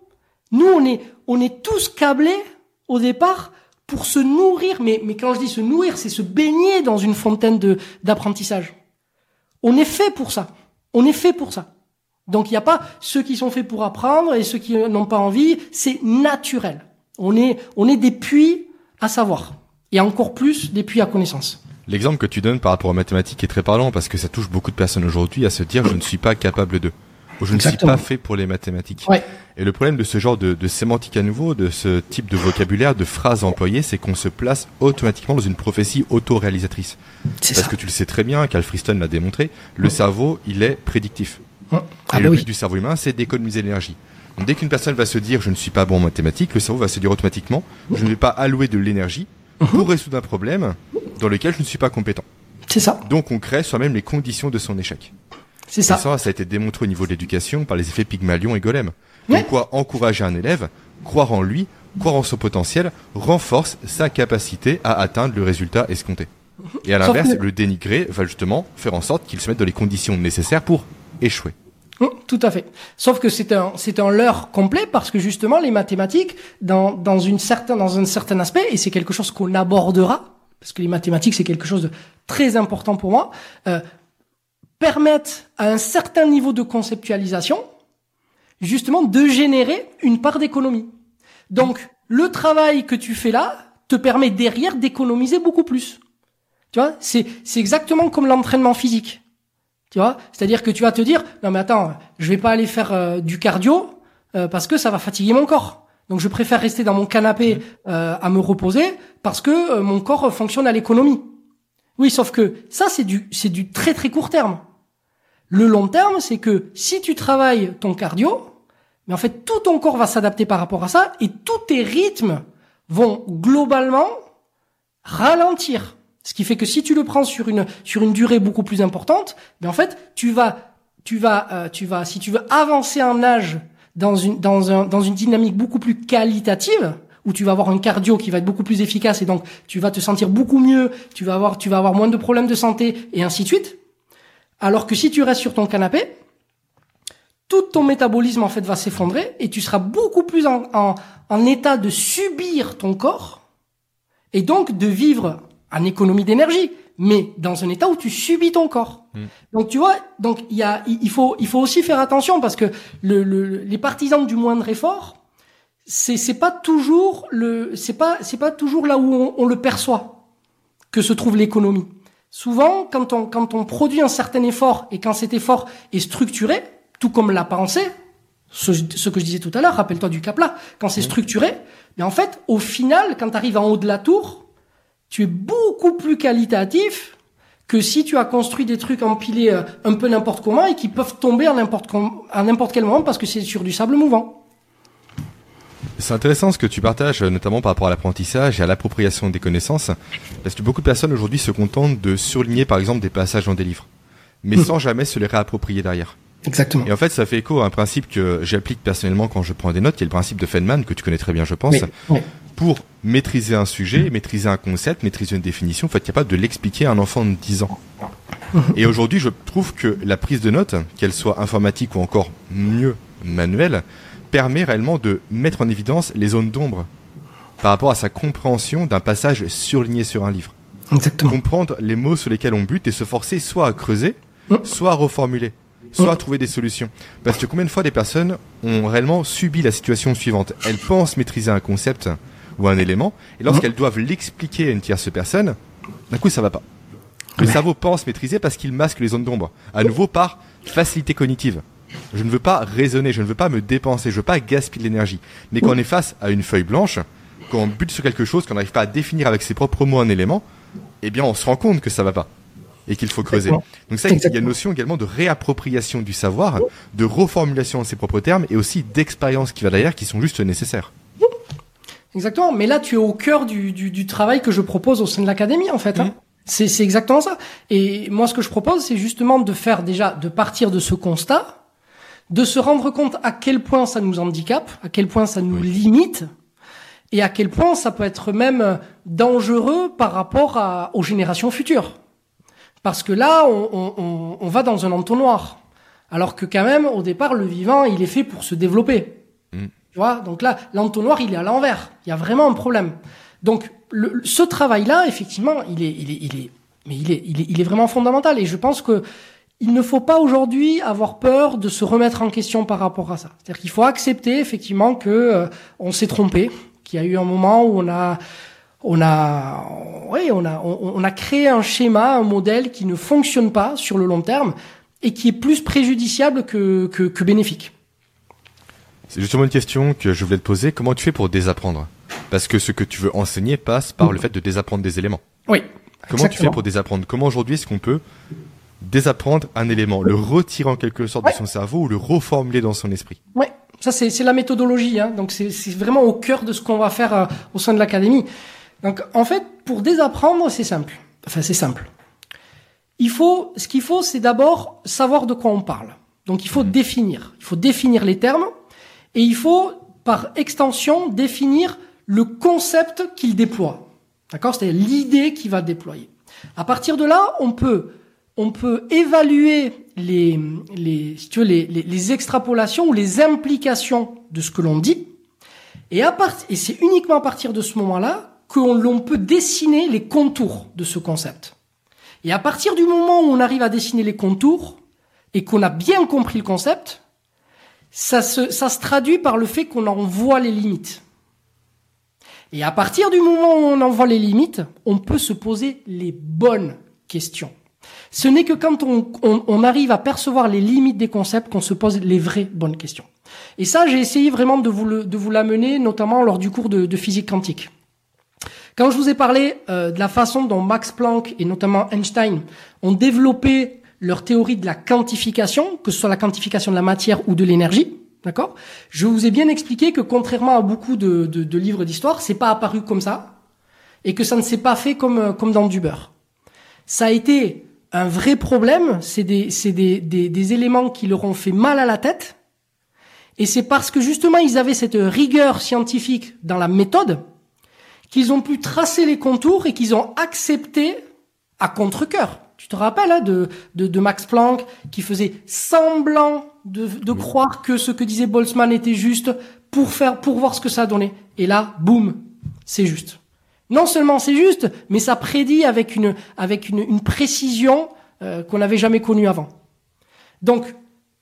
Nous on est on est tous câblés au départ pour se nourrir mais mais quand je dis se nourrir, c'est se baigner dans une fontaine de d'apprentissage. On est fait pour ça. On est fait pour ça. Donc il n'y a pas ceux qui sont faits pour apprendre et ceux qui n'ont pas envie. C'est naturel. On est, on est des puits à savoir. Et encore plus des puits à connaissance. L'exemple que tu donnes par rapport aux mathématiques est très parlant parce que ça touche beaucoup de personnes aujourd'hui à se dire je ne suis pas capable de. Je ne suis pas fait pour les mathématiques. Ouais. Et le problème de ce genre de, de sémantique à nouveau, de ce type de vocabulaire, de phrases employées, c'est qu'on se place automatiquement dans une prophétie auto-réalisatrice. Parce ça. que tu le sais très bien, Cal Friston l'a démontré, le cerveau, il est prédictif. Ah et bah le oui. but du cerveau humain, c'est d'économiser l'énergie. Donc dès qu'une personne va se dire je ne suis pas bon en mathématiques, le cerveau va se dire automatiquement je ne vais pas allouer de l'énergie Mhm. pour résoudre un problème dans lequel je ne suis pas compétent. C'est ça. Donc on crée soi-même les conditions de son échec. C'est ça. ça, ça a été démontré au niveau de l'éducation par les effets Pygmalion et Golem. Ouais. Donc quoi, encourager un élève, croire en lui, croire en son potentiel, renforce sa capacité à atteindre le résultat escompté. Et à l'inverse, que- le dénigrer va justement faire en sorte qu'il se mette dans les conditions nécessaires pour échouer. Hum, Tout à fait. Sauf que c'est un, c'est un leurre complet parce que justement les mathématiques, dans, dans une certain, dans un certain aspect, et c'est quelque chose qu'on abordera, parce que les mathématiques c'est quelque chose de très important pour moi, euh, permettent à un certain niveau de conceptualisation, justement, de générer une part d'économie. Donc, le travail que tu fais là te permet derrière d'économiser beaucoup plus. Tu vois, c'est, c'est exactement comme l'entraînement physique. Tu vois, c'est-à-dire que tu vas te dire non mais attends, je vais pas aller faire euh, du cardio euh, parce que ça va fatiguer mon corps. Donc je préfère rester dans mon canapé euh, à me reposer parce que mon corps fonctionne à l'économie. Oui, sauf que ça c'est du c'est du très très court terme. Le long terme, c'est que si tu travailles ton cardio, mais en fait tout ton corps va s'adapter par rapport à ça et tous tes rythmes vont globalement ralentir. Ce qui fait que si tu le prends sur une sur une durée beaucoup plus importante, mais ben, en fait tu vas tu vas euh, tu vas si tu veux avancer en âge dans une dans un dans une dynamique beaucoup plus qualitative où tu vas avoir un cardio qui va être beaucoup plus efficace et donc tu vas te sentir beaucoup mieux, tu vas avoir tu vas avoir moins de problèmes de santé et ainsi de suite. Alors que si tu restes sur ton canapé, tout ton métabolisme en fait va s'effondrer et tu seras beaucoup plus en, en, en état de subir ton corps et donc de vivre en économie d'énergie, mais dans un état où tu subis ton corps. Hmm. Donc tu vois, donc il y a, il faut, il faut aussi faire attention parce que le, le, les partisans du moindre effort, c'est c'est pas toujours le, c'est pas c'est pas toujours là où on, on le perçoit que se trouve l'économie. Souvent, quand on quand on produit un certain effort et quand cet effort est structuré, tout comme la pensée, ce, ce que je disais tout à l'heure, rappelle-toi du cap-là, quand c'est structuré, mais en fait, au final, quand tu arrives en haut de la tour, tu es beaucoup plus qualitatif que si tu as construit des trucs empilés euh, un peu n'importe comment et qui peuvent tomber à n'importe à n'importe quel moment parce que c'est sur du sable mouvant. C'est intéressant ce que tu partages, notamment par rapport à l'apprentissage et à l'appropriation des connaissances, parce que beaucoup de personnes aujourd'hui se contentent de surligner par exemple des passages dans des livres, mais hmm. sans jamais se les réapproprier derrière. Exactement. Et en fait, ça fait écho à un principe que j'applique personnellement quand je prends des notes, qui est le principe de Feynman, que tu connais très bien, je pense. Pour maîtriser un sujet, maîtriser un concept, maîtriser une définition, il faut être capable de l'expliquer à un enfant de 10 ans. Et aujourd'hui, je trouve que la prise de notes, qu'elle soit informatique ou encore mieux manuelle, permet réellement de mettre en évidence les zones d'ombre par rapport à sa compréhension d'un passage surligné sur un livre. Exactement. Comprendre les mots sur lesquels on bute et se forcer soit à creuser, mm. soit à reformuler soit à trouver des solutions. Parce que combien de fois des personnes ont réellement subi la situation suivante? Elles pensent maîtriser un concept ou un élément, et lorsqu'elles doivent l'expliquer à une tierce personne, d'un coup ça va pas. Le cerveau pense maîtriser parce qu'il masque les zones d'ombre. À nouveau par facilité cognitive. Je ne veux pas raisonner, je ne veux pas me dépenser, je veux pas gaspiller de l'énergie. Mais quand on est face à une feuille blanche, quand on bute sur quelque chose, qu'on n'arrive pas à définir avec ses propres mots un élément, eh bien on se rend compte que ça va pas et qu'il faut creuser. Donc ça, il y a une notion également de réappropriation du savoir, de reformulation en ses propres termes et aussi d'expérience qui va derrière qui sont juste nécessaires. Exactement. Mais là, tu es au cœur du, du, du travail que je propose au sein de l'académie, en fait. Hein. Mmh. C'est, c'est exactement ça. Et moi, ce que je propose, c'est justement de faire déjà, de partir de ce constat, de se rendre compte à quel point ça nous handicape, à quel point ça nous limite, et à quel point ça peut être même dangereux par rapport à, aux générations futures. Parce que là, on, va dans un entonnoir. Alors que quand même, au départ, le vivant, il est fait pour se développer. Mm. Tu vois Donc là, l'entonnoir, il est à l'envers. Il y a vraiment un problème. Donc, ce travail-là, effectivement, il est, il est, il est, mais il est, il est, il est vraiment fondamental. Et je pense que il ne faut pas aujourd'hui avoir peur de se remettre en question par rapport à ça. C'est-à-dire qu'il faut accepter effectivement que euh, on s'est trompé, qu'il y a eu un moment où on a on a, oui, on a, on, a créé un schéma, un modèle qui ne fonctionne pas sur le long terme et qui est plus préjudiciable que, que, bénéfique. C'est justement une question que je voulais te poser. Comment tu fais pour désapprendre? Parce que ce que tu veux enseigner passe par le fait de désapprendre des éléments. Oui. Comment tu fais pour désapprendre? Comment aujourd'hui est-ce qu'on peut désapprendre un élément, le retirer en quelque sorte de son cerveau ou le reformuler dans son esprit Oui, ça c'est la méthodologie. Hein. Donc c'est vraiment au cœur de ce qu'on va faire euh, au sein de l'académie. Donc, en fait, pour désapprendre, c'est simple. Enfin, c'est simple. Il faut, ce qu'il faut, c'est d'abord savoir de quoi on parle. Donc, il faut mhm. définir. Il faut définir les termes et il faut, par extension, définir le concept qu'il déploie. D'accord? C'est-à-dire l'idée qu'il va déployer. À partir de là, on peut, on peut évaluer les, extrapolations ou les implications de ce que l'on dit. Et c'est uniquement à partir de ce moment-là que l'on peut dessiner les contours de ce concept. Et à partir du moment où on arrive à dessiner les contours et qu'on a bien compris le concept, ça se, ça se traduit par le fait qu'on en voit les limites. Et à partir du moment où on en voit les limites, on peut se poser les bonnes questions. Ce n'est que quand on, on, arrive à percevoir les limites des concepts qu'on se pose les vraies bonnes questions. Et ça, j'ai essayé vraiment de vous, le, de vous l'amener, notamment lors du cours de, de physique quantique. Quand je vous ai parlé euh, de la façon dont Max Planck et notamment Einstein ont développé leur théorie de la quantification, que ce soit la quantification de la matière ou de l'énergie, D'accord? Je vous ai bien expliqué que contrairement à beaucoup de, de, de livres d'histoire, c'est pas apparu comme ça et que ça ne s'est pas fait comme, comme dans du beurre. Ça a été un vrai problème, c'est des, des, des, des éléments qui leur ont fait mal à la tête et c'est parce que justement ils avaient cette rigueur scientifique dans la méthode qu'ils ont pu tracer les contours et qu'ils ont accepté à contre-cœur. Tu te rappelles hein, de, de, de, Max Planck qui faisait semblant de, de croire que ce que disait Boltzmann était juste pour faire pour voir ce que ça donnait. Et là, boum, c'est juste. Non seulement c'est juste, mais ça prédit avec une avec une, une précision euh, qu'on n'avait jamais connue avant. Donc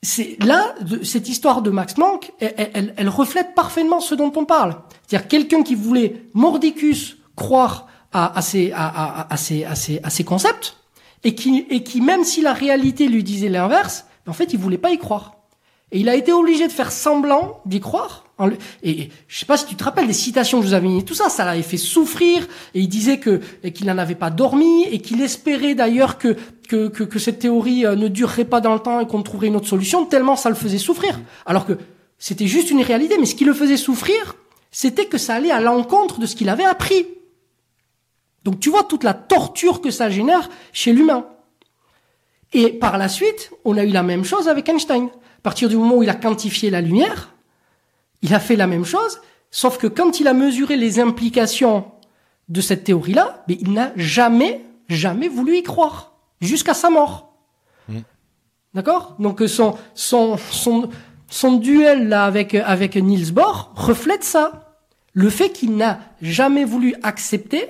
c'est là cette histoire de Max Planck, elle, elle, elle, reflète parfaitement ce dont on parle. C'est-à-dire quelqu'un qui voulait mordicus croire à, à, ces, à, à, ces, à, ces, à ces concepts et qui, et qui même si la réalité lui disait l'inverse, en fait il voulait pas y croire. Et il a été obligé de faire semblant d'y croire. Et, je sais pas si tu te rappelles des citations que je vous avais mis, tout ça, ça l'avait fait souffrir. Et il disait que qu'il n'en avait pas dormi et qu'il espérait d'ailleurs que, que, que que cette théorie euh, ne durerait pas dans le temps et qu'on trouverait une autre solution. Tellement ça le faisait souffrir. Alors que c'était juste une réalité, mais ce qui le faisait souffrir, c'était que ça allait à l'encontre de ce qu'il avait appris. Donc tu vois toute la torture que ça génère chez l'humain. Et par la suite, on a eu la même chose avec Einstein. À partir du moment où il a quantifié la lumière, il a fait la même chose, sauf que quand il a mesuré les implications de cette théorie-là, mais il n'a jamais, jamais voulu y croire, jusqu'à sa mort. Mm. D'accord? Donc son, son, son, son duel là avec, avec Niels Bohr reflète ça. Le fait qu'il n'a jamais voulu accepter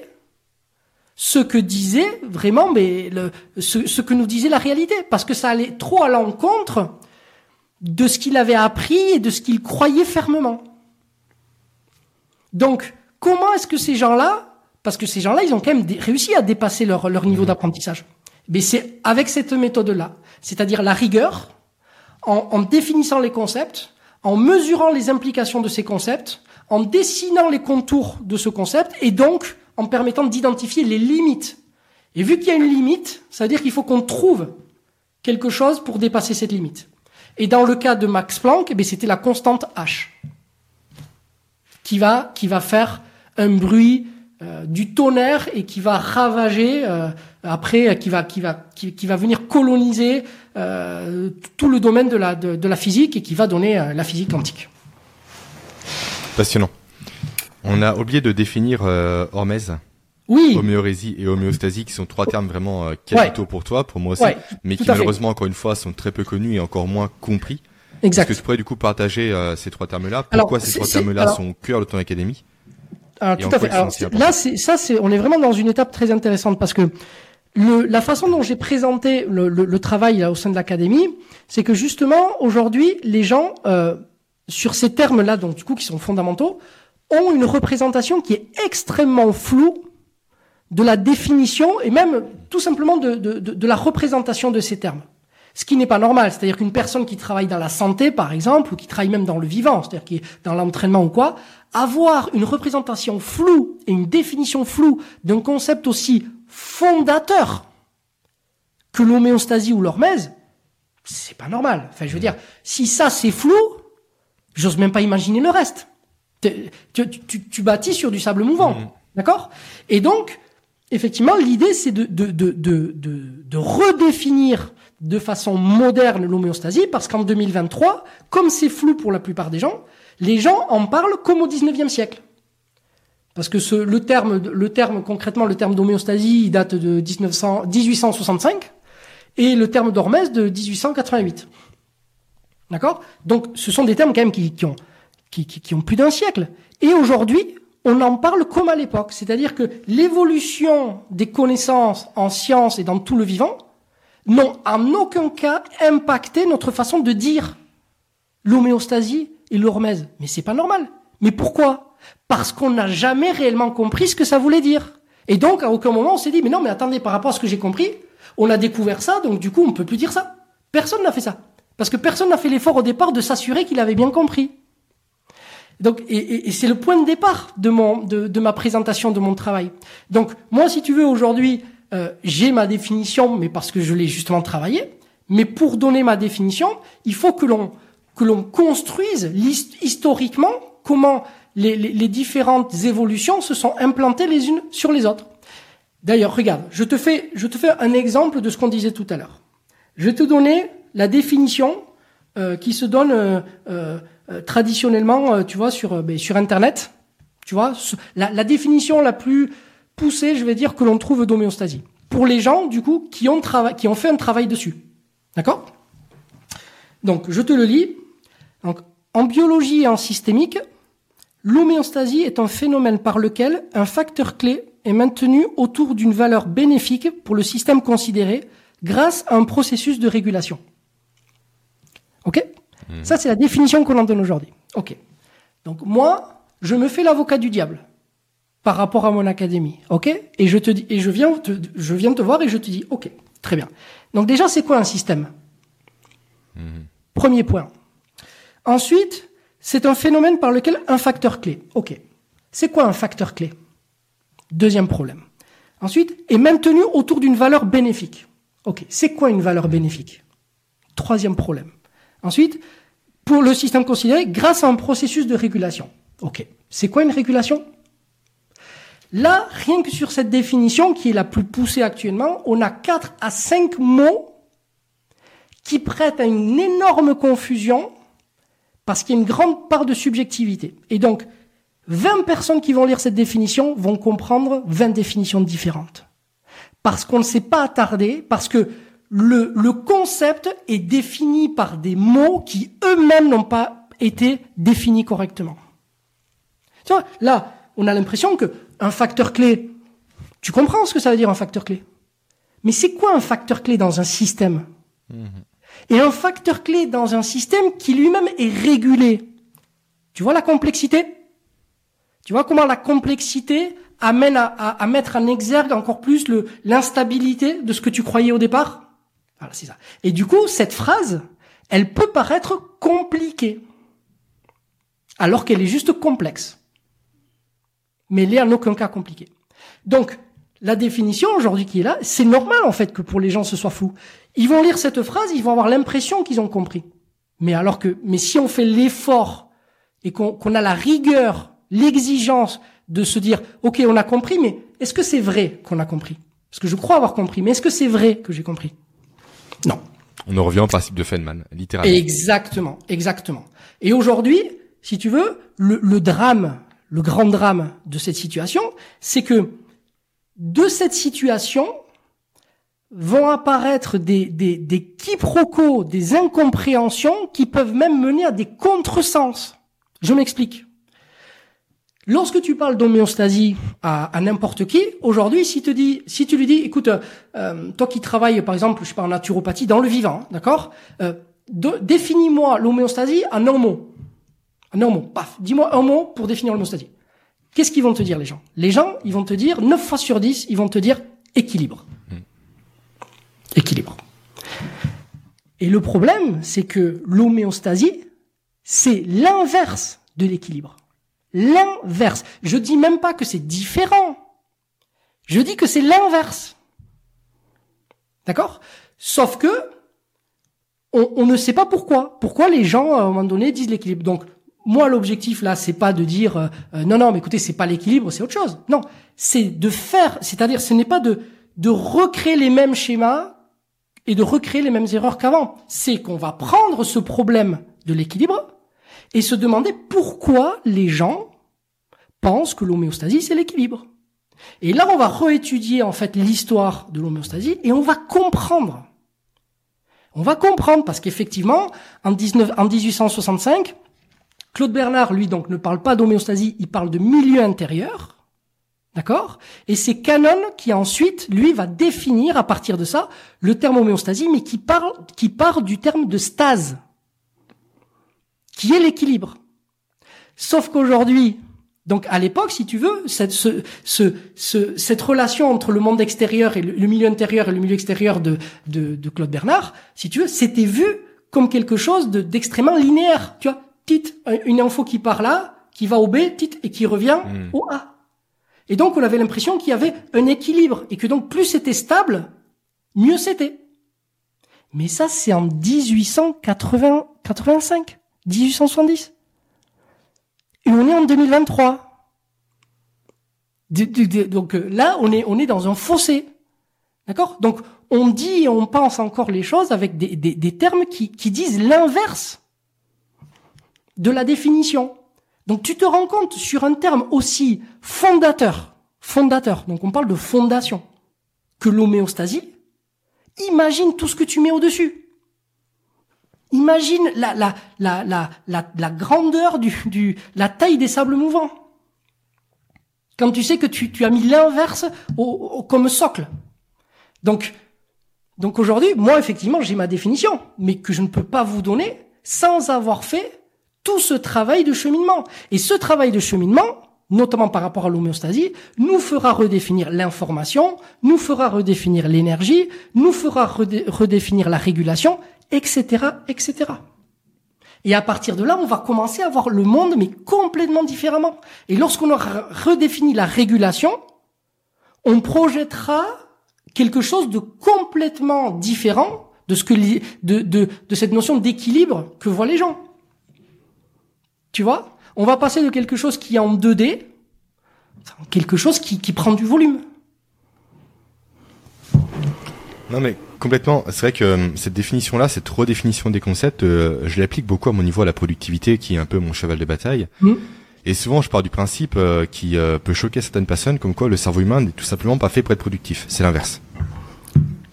ce que disait vraiment, mais le, ce, ce que nous disait la réalité, parce que ça allait trop à l'encontre de ce qu'il avait appris et de ce qu'il croyait fermement. Donc, comment est-ce que ces gens-là, parce que ces gens-là, ils ont quand même réussi à dépasser leur, leur niveau mmh. d'apprentissage. Mais c'est avec cette méthode-là, c'est-à-dire la rigueur, en, en définissant les concepts, en mesurant les implications de ces concepts, en dessinant les contours de ce concept, et donc en permettant d'identifier les limites. Et vu qu'il y a une limite, ça veut dire qu'il faut qu'on trouve quelque chose pour dépasser cette limite. Et dans le cas de Max Planck, eh c'était la constante H qui va, qui va faire un bruit euh, du tonnerre et qui va ravager euh, après, qui va, qui va, qui, va venir coloniser euh, tout le domaine de la, de, de, la physique et qui va donner la physique quantique. Passionnant. On a oublié de définir Hormèse. Oui. Homéorésie et homéostasie, qui sont trois termes vraiment euh, capitaux pour toi, pour moi aussi, mais qui malheureusement, encore une fois, sont très peu connus et encore moins compris. Exact. Est-ce que tu pourrais du coup partager euh, ces trois termes-là? Pourquoi ces trois termes-là sont au cœur de ton académie? Alors, tout à fait. Alors, là, c'est ça, c'est on est vraiment dans une étape très intéressante parce que le, la façon dont j'ai présenté le, le, le, travail là, au sein de l'académie, c'est que justement aujourd'hui, les gens euh, sur ces termes-là, donc du coup qui sont fondamentaux, ont une représentation qui est extrêmement floue de la définition et même tout simplement de, de, de, de la représentation de ces termes. Ce qui n'est pas normal, c'est-à-dire qu'une personne qui travaille dans la santé, par exemple, ou qui travaille même dans le vivant, c'est-à-dire qui est dans l'entraînement ou quoi, avoir une représentation floue et une définition floue d'un concept aussi fondateur que l'homéostasie ou l'hormèse, c'est pas normal. Enfin, je veux dire, si ça c'est flou, j'ose même pas imaginer le reste. Tu, tu, tu, bâtis sur du sable mouvant. Mmh. D'accord? Et donc, effectivement, l'idée, c'est de, redéfinir de façon moderne l'homéostasie, parce qu'en 2023, comme c'est flou pour la plupart des gens, les gens en parlent comme au 19e siècle. Parce que le terme, concrètement, le terme d'homéostasie, date de 1900, 1865, et le terme d'hormèse de 1888. D'accord? Donc, ce sont des termes quand même qui ont plus d'un siècle. Et aujourd'hui, on en parle comme à l'époque. C'est-à-dire que l'évolution des connaissances en sciences et dans tout le vivant n'ont en aucun cas impacté notre façon de dire l'homéostasie et l'hormèse. Mais c'est pas normal. Mais pourquoi? Parce qu'on n'a jamais réellement compris ce que ça voulait dire. Et donc, à aucun moment, on s'est dit, mais non, mais attendez, par rapport à ce que j'ai compris, on a découvert ça, donc du coup, on peut plus dire ça. Personne n'a fait ça. Parce que personne n'a fait l'effort au départ de s'assurer qu'il avait bien compris. Donc, et, et, c'est le point de départ de mon, de, de, ma présentation de mon travail. Donc, moi, si tu veux, aujourd'hui, euh, j'ai ma définition, mais parce que je l'ai justement travaillé. Mais pour donner ma définition, il faut que l'on que l'on construise historiquement comment les, les, différentes évolutions se sont implantées les unes sur les autres. D'ailleurs, regarde, je te fais, je te fais un exemple de ce qu'on disait tout à l'heure. Je vais te donner la définition euh, qui se donne euh, euh, traditionnellement, tu vois, sur ben, sur Internet. Tu vois, la, définition la plus poussée, je vais dire, que l'on trouve d'homéostasie. Pour les gens, du coup, qui ont, qui fait un travail dessus. D'accord? Donc, je te le lis. Donc, en biologie et en systémique, l'homéostasie est un phénomène par lequel un facteur clé est maintenu autour d'une valeur bénéfique pour le système considéré grâce à un processus de régulation. Ok? Mhm. Ça, c'est la définition qu'on en donne aujourd'hui. Ok. Donc moi, je me fais l'avocat du diable par rapport à mon académie. Ok? Et je te dis, et je viens, te, je viens te voir et je te dis, ok, très bien. Donc déjà, c'est quoi un système? Mhm. Premier point. Ensuite, c'est un phénomène par lequel un facteur clé. Ok. C'est quoi un facteur clé? Deuxième problème. Ensuite, est maintenu autour d'une valeur bénéfique. Ok. C'est quoi une valeur bénéfique? Troisième problème. Ensuite, pour le système considéré, grâce à un processus de régulation. Ok. C'est quoi une régulation? Là, rien que sur cette définition, qui est la plus poussée actuellement, on a quatre à cinq mots qui prêtent à une énorme confusion parce qu'il y a une grande part de subjectivité. Et donc, 20 personnes qui vont lire cette définition vont comprendre 20 définitions différentes. Parce qu'on ne s'est pas attardé, parce que le, le concept est défini par des mots qui eux-mêmes n'ont pas été définis correctement. Tu vois, là, on a l'impression que un facteur clé, tu comprends ce que ça veut dire un facteur clé. Mais c'est quoi un facteur clé dans un système? Mhm. Et un facteur clé dans un système qui lui-même est régulé. Tu vois la complexité? Tu vois comment la complexité amène à, à mettre en exergue encore plus l'instabilité de ce que tu croyais au départ? C'est ça. Et du coup, cette phrase, elle peut paraître compliquée, alors qu'elle est juste complexe. Mais elle n'est en aucun cas compliquée. Donc, la définition aujourd'hui qui est là, c'est normal en fait que pour les gens ce soit flou. Ils vont lire cette phrase, ils vont avoir l'impression qu'ils ont compris. Mais alors que, mais si on fait l'effort et qu'on a la rigueur, l'exigence de se dire, ok, on a compris, mais est-ce que c'est vrai qu'on a compris? Parce que je crois avoir compris, mais est-ce que c'est vrai que j'ai compris? Non. On en revient au principe de Feynman, littéralement. Exactement, exactement. Et aujourd'hui, si tu veux, le, drame, le grand drame de cette situation, c'est que de cette situation vont apparaître des, des, des quiproquos, des incompréhensions qui peuvent même mener à des contresens. Je m'explique. Lorsque tu parles d'homéostasie à, n'importe qui, aujourd'hui, si, te dis, si tu lui dis, écoute, euh, toi qui travailles par exemple, je sais pas, en naturopathie, dans le vivant, d'accord euh, Définis-moi l'homéostasie en un mot. En un mot, paf, dis-moi un mot pour définir l'homéostasie. Qu'est-ce qu'ils vont te dire les gens? Les gens, ils vont te dire, 9 fois sur 10, ils vont te dire équilibre. Hmm. Équilibre. Et le problème, c'est que l'homéostasie, c'est l'inverse de l'équilibre l'inverse. Je dis même pas que c'est différent. Je dis que c'est l'inverse. D'accord? Sauf que on, ne sait pas pourquoi. Pourquoi les gens à un moment donné disent l'équilibre? Donc moi l'objectif là c'est pas de dire euh, non non mais écoutez c'est pas l'équilibre c'est autre chose. Non, c'est de faire c'est-à-dire ce n'est pas de de recréer les mêmes schémas et de recréer les mêmes erreurs qu'avant. C'est qu'on va prendre ce problème de l'équilibre et se demander pourquoi les gens pensent que l'homéostasie, c'est l'équilibre. Et là, on va réétudier en fait l'histoire de l'homéostasie et on va comprendre. On va comprendre parce qu'effectivement, en, 19, en 1865, Claude Bernard, lui, donc, ne parle pas d'homéostasie, il parle de milieu intérieur. D'accord? Et c'est Canon qui ensuite, lui, va définir à partir de ça le terme homéostasie, mais qui parle, qui part du terme de stase qui est l'équilibre. Sauf qu'aujourd'hui, donc à l'époque, si tu veux, cette, ce, ce, cette relation entre le monde extérieur et le, milieu intérieur et le milieu extérieur de, de, de Claude Bernard, si tu veux, c'était vu comme quelque chose d'extrêmement linéaire. Tu vois, titre, une info qui part là, qui va au B, titre, et qui revient hmm. au A. Et donc on avait l'impression qu'il y avait un équilibre et que donc plus c'était stable, mieux c'était. Mais ça, c'est en 1885. 1870. Et on est en 2023. Donc euh, là, on est, on est dans un fossé. D'accord? Donc on dit et on pense encore les choses avec des, des, termes qui, qui disent l'inverse de la définition. Donc tu te rends compte sur un terme aussi fondateur, fondateur, donc on parle de fondation, que l'homéostasie, imagine tout ce que tu mets au-dessus. Imagine la, la, la, la, la, grandeur du, du, la taille des sables mouvants. Quand tu sais que tu, tu as mis l'inverse au, comme socle. Donc, donc aujourd'hui, moi, effectivement, j'ai ma définition, mais que je ne peux pas vous donner sans avoir fait tout ce travail de cheminement. Et ce travail de cheminement, notamment par rapport à l'homéostasie, nous fera redéfinir l'information, nous fera redéfinir l'énergie, nous fera redéfinir la régulation, etc., etc. Et à partir de là, on va commencer à voir le monde, mais complètement différemment. Et lorsqu'on aura redéfini la régulation, on projettera quelque chose de complètement différent de ce que de, de, de cette notion d'équilibre que voient les gens. Tu vois? On va passer de quelque chose qui est en 2D, quelque chose qui, qui prend du volume. Non mais complètement, c'est vrai que euh, cette définition-là, cette redéfinition des concepts, euh, je l'applique beaucoup à mon niveau à la productivité, qui est un peu mon cheval de bataille. Mmh. Et souvent, je pars du principe euh, qui peut choquer certaines personnes, comme quoi le cerveau humain n'est tout simplement pas fait pour être productif. C'est l'inverse.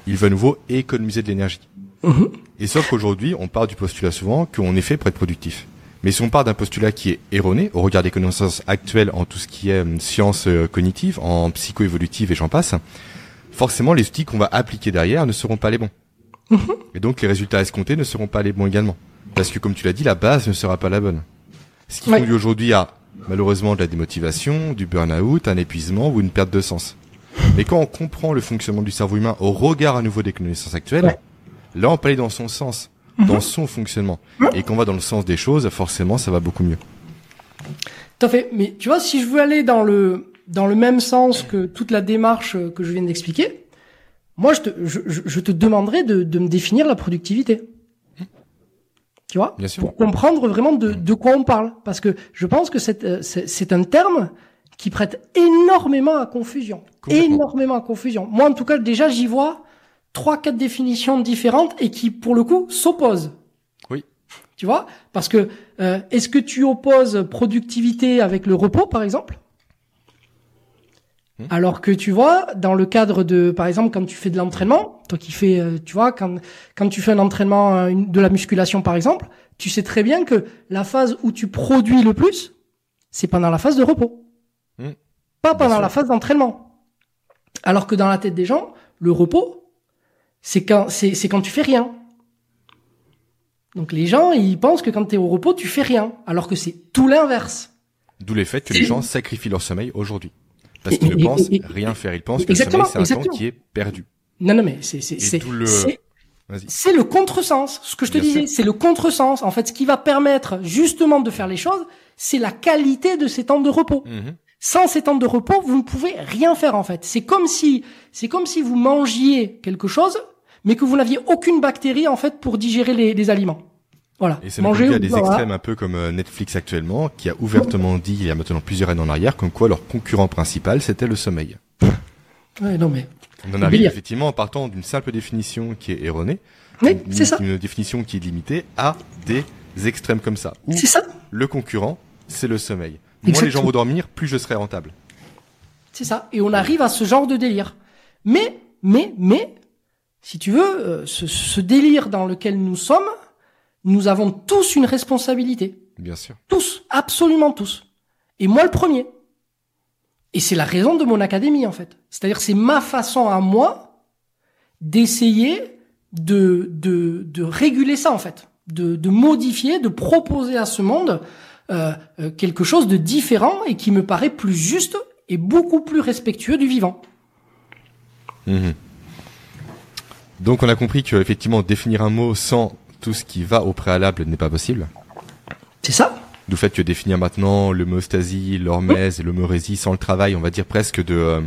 Il veut à nouveau économiser de l'énergie. Mmh. Et sauf qu'aujourd'hui, on part du postulat souvent qu'on est fait pour être productif. Mais si on part d'un postulat qui est erroné au regard des connaissances actuelles en tout ce qui est hum, sciences euh, cognitives, en psycho-évolutive et j'en passe, forcément les outils qu'on va appliquer derrière ne seront pas les bons. Mhm. et donc les résultats escomptés ne seront pas les bons également. Parce que comme tu l'as dit, la base ne sera pas la bonne. Ce qui conduit aujourd'hui à malheureusement de la démotivation, du burn-out, un épuisement ou une perte de sens. Mais quand on comprend le fonctionnement du cerveau humain au regard à nouveau des connaissances actuelles, là on peut aller dans son sens dans mhm. son fonctionnement. Et qu'on va dans le sens des choses, forcément, ça va beaucoup mieux. Tout à fait. Mais tu vois, si je veux aller dans le dans le même sens que toute la démarche que je viens d'expliquer, moi, je te, je, je te demanderais de, de, me définir la productivité. Tu vois? Bien sûr. Pour comprendre vraiment de, de quoi on parle. Parce que je pense que c'est, c'est un terme qui prête énormément à confusion. Énormément à confusion. Moi, en tout cas, déjà, j'y vois trois, quatre définitions différentes et qui, pour le coup, s'opposent. Oui. Tu vois? Parce que euh, est-ce que tu opposes productivité avec le repos, par exemple? Hmm. Alors que tu vois, dans le cadre de, par exemple, quand tu fais de l'entraînement, toi qui fais, euh, tu vois, quand quand tu fais un entraînement euh, de la musculation, par exemple, tu sais très bien que la phase où tu produis le plus, c'est pendant la phase de repos, hmm. pas pendant la phase d'entraînement. Alors que dans la tête des gens, le repos, c'est quand, c'est, c'est quand tu fais rien. Donc les gens, ils pensent que quand tu es au repos, tu fais rien, alors que c'est tout l'inverse. D'où les faits que les gens sacrifient leur sommeil aujourd'hui. Parce qu'ils ne pensent rien faire. Ils pensent que le sommeil, c'est un temps qui est perdu. Non, non, mais c'est, c'est, c'est, le... c'est le contresens. Ce que je te disais, c'est le contresens. En fait, ce qui va permettre justement de faire les choses, c'est la qualité de ces temps de repos. Mhm. Sans ces temps de repos, vous ne pouvez rien faire en fait. C'est comme si, c'est comme si vous mangiez quelque chose, mais que vous n'aviez aucune bactérie en fait pour digérer les, aliments. Voilà. Et c'est Manger, il y a des extrêmes un peu comme euh, Netflix actuellement, qui a ouvertement dit il y a maintenant plusieurs années en arrière, comme quoi leur concurrent principal c'était le sommeil. Ouais, non mais. On en arrive effectivement en partant d'une simple définition qui est erronée. Oui, c'est ça. Une définition qui est limitée à des extrêmes comme ça. C'est ça. Le concurrent, c'est le sommeil. Moins les gens vont dormir, plus je serai rentable. C'est ça. Et on arrive à ce genre de délire. Mais, mais, mais, si tu veux, euh, ce, ce, délire dans lequel nous sommes, nous avons tous une responsabilité. Bien sûr. Tous, absolument tous. Et moi le premier. Et c'est la raison de mon académie en fait. C'est-à-dire c'est ma façon à moi d'essayer de, de, de réguler ça en fait, de, de modifier, de proposer à ce monde euh, euh, quelque chose de différent et qui me paraît plus juste et beaucoup plus respectueux du vivant. Mhm. Donc on a compris que effectivement définir un mot sans tout ce qui va au préalable n'est pas possible. C'est ça. Du fait que définir maintenant l'homéostasie, l'hormèse et l'homérésie sans le travail, on va dire presque de, euh,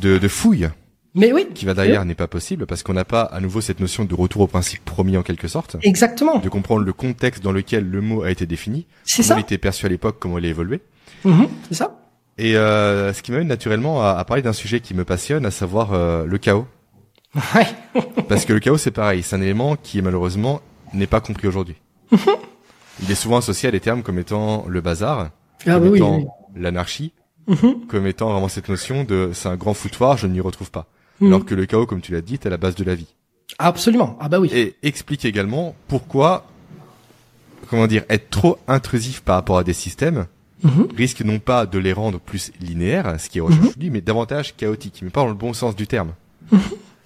de, de fouille, Mais oui. Qui va derrière n'est pas possible parce qu'on n'a pas à nouveau cette notion de retour au principe promis en quelque sorte. Exactement. De comprendre le contexte dans lequel le mot a été défini. C'est ça. Comment il était perçu à l'époque, comment il a évolué. Mm-hmm, c'est ça. Et euh, ce qui m'amène naturellement à, à, parler d'un sujet qui me passionne, à savoir euh, le chaos. Ouais. Parce que le chaos, c'est pareil, c'est un élément qui malheureusement n'est pas compris aujourd'hui. Mm-hmm. Il est souvent associé à des termes comme étant le bazar, ah, comme oui, étant oui. l'anarchie, Mhm. comme étant vraiment cette notion de c'est un grand foutoir, je ne m'y retrouve pas. Mhm. Alors que le chaos, comme tu l'as dit, est à la base de la vie. Absolument. Ah bah oui. Et explique également pourquoi, comment dire, être trop intrusif par rapport à des systèmes Mhm. risque non pas de les rendre plus linéaires, ce qui est recherché aujourd'hui, mais davantage chaotiques, mais pas dans le bon sens du terme. Mhm.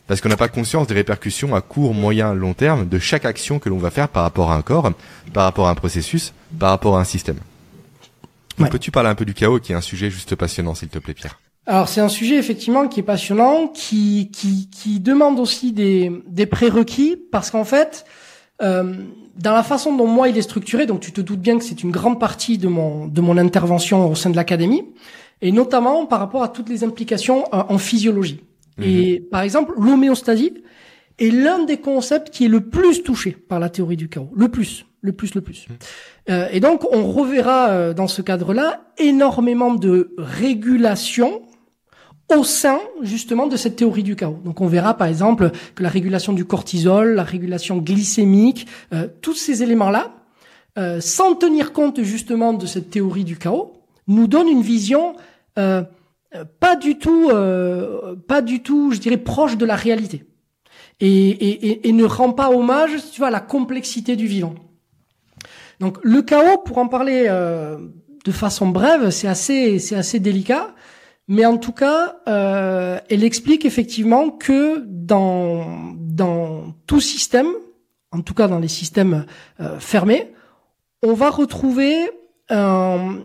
Parce qu'on n'a pas conscience des répercussions à court, moyen, long terme de chaque action que l'on va faire par rapport à un corps, par rapport à un processus, par rapport à un système. Ouais. Peux-tu parler un peu du chaos, qui est un sujet juste passionnant, s'il te plaît, Pierre? Alors c'est un sujet effectivement qui est passionnant, qui qui, qui demande aussi des, des prérequis parce qu'en fait, euh, dans la façon dont moi il est structuré, donc tu te doutes bien que c'est une grande partie de mon de mon intervention au sein de l'académie, et notamment par rapport à toutes les implications euh, en physiologie. Et par exemple, l'homéostasie est l'un des concepts qui est le plus touché par la théorie du chaos, le plus, le plus, le plus. Euh, et donc on reverra euh, dans ce cadre-là énormément de régulation au sein justement de cette théorie du chaos. Donc on verra par exemple que la régulation du cortisol, la régulation glycémique, euh, tous ces éléments-là, euh, sans tenir compte justement de cette théorie du chaos, nous donnent une vision euh, pas du tout, pas du tout, je dirais proche de la réalité, et, et, et, ne rend pas hommage, tu vois, à la complexité du vivant. Donc le chaos, pour en parler de façon brève, c'est assez, c'est assez délicat. Mais en tout cas, euh, elle explique effectivement que dans dans tout système, en tout cas dans les systèmes euh, fermés, on va retrouver un,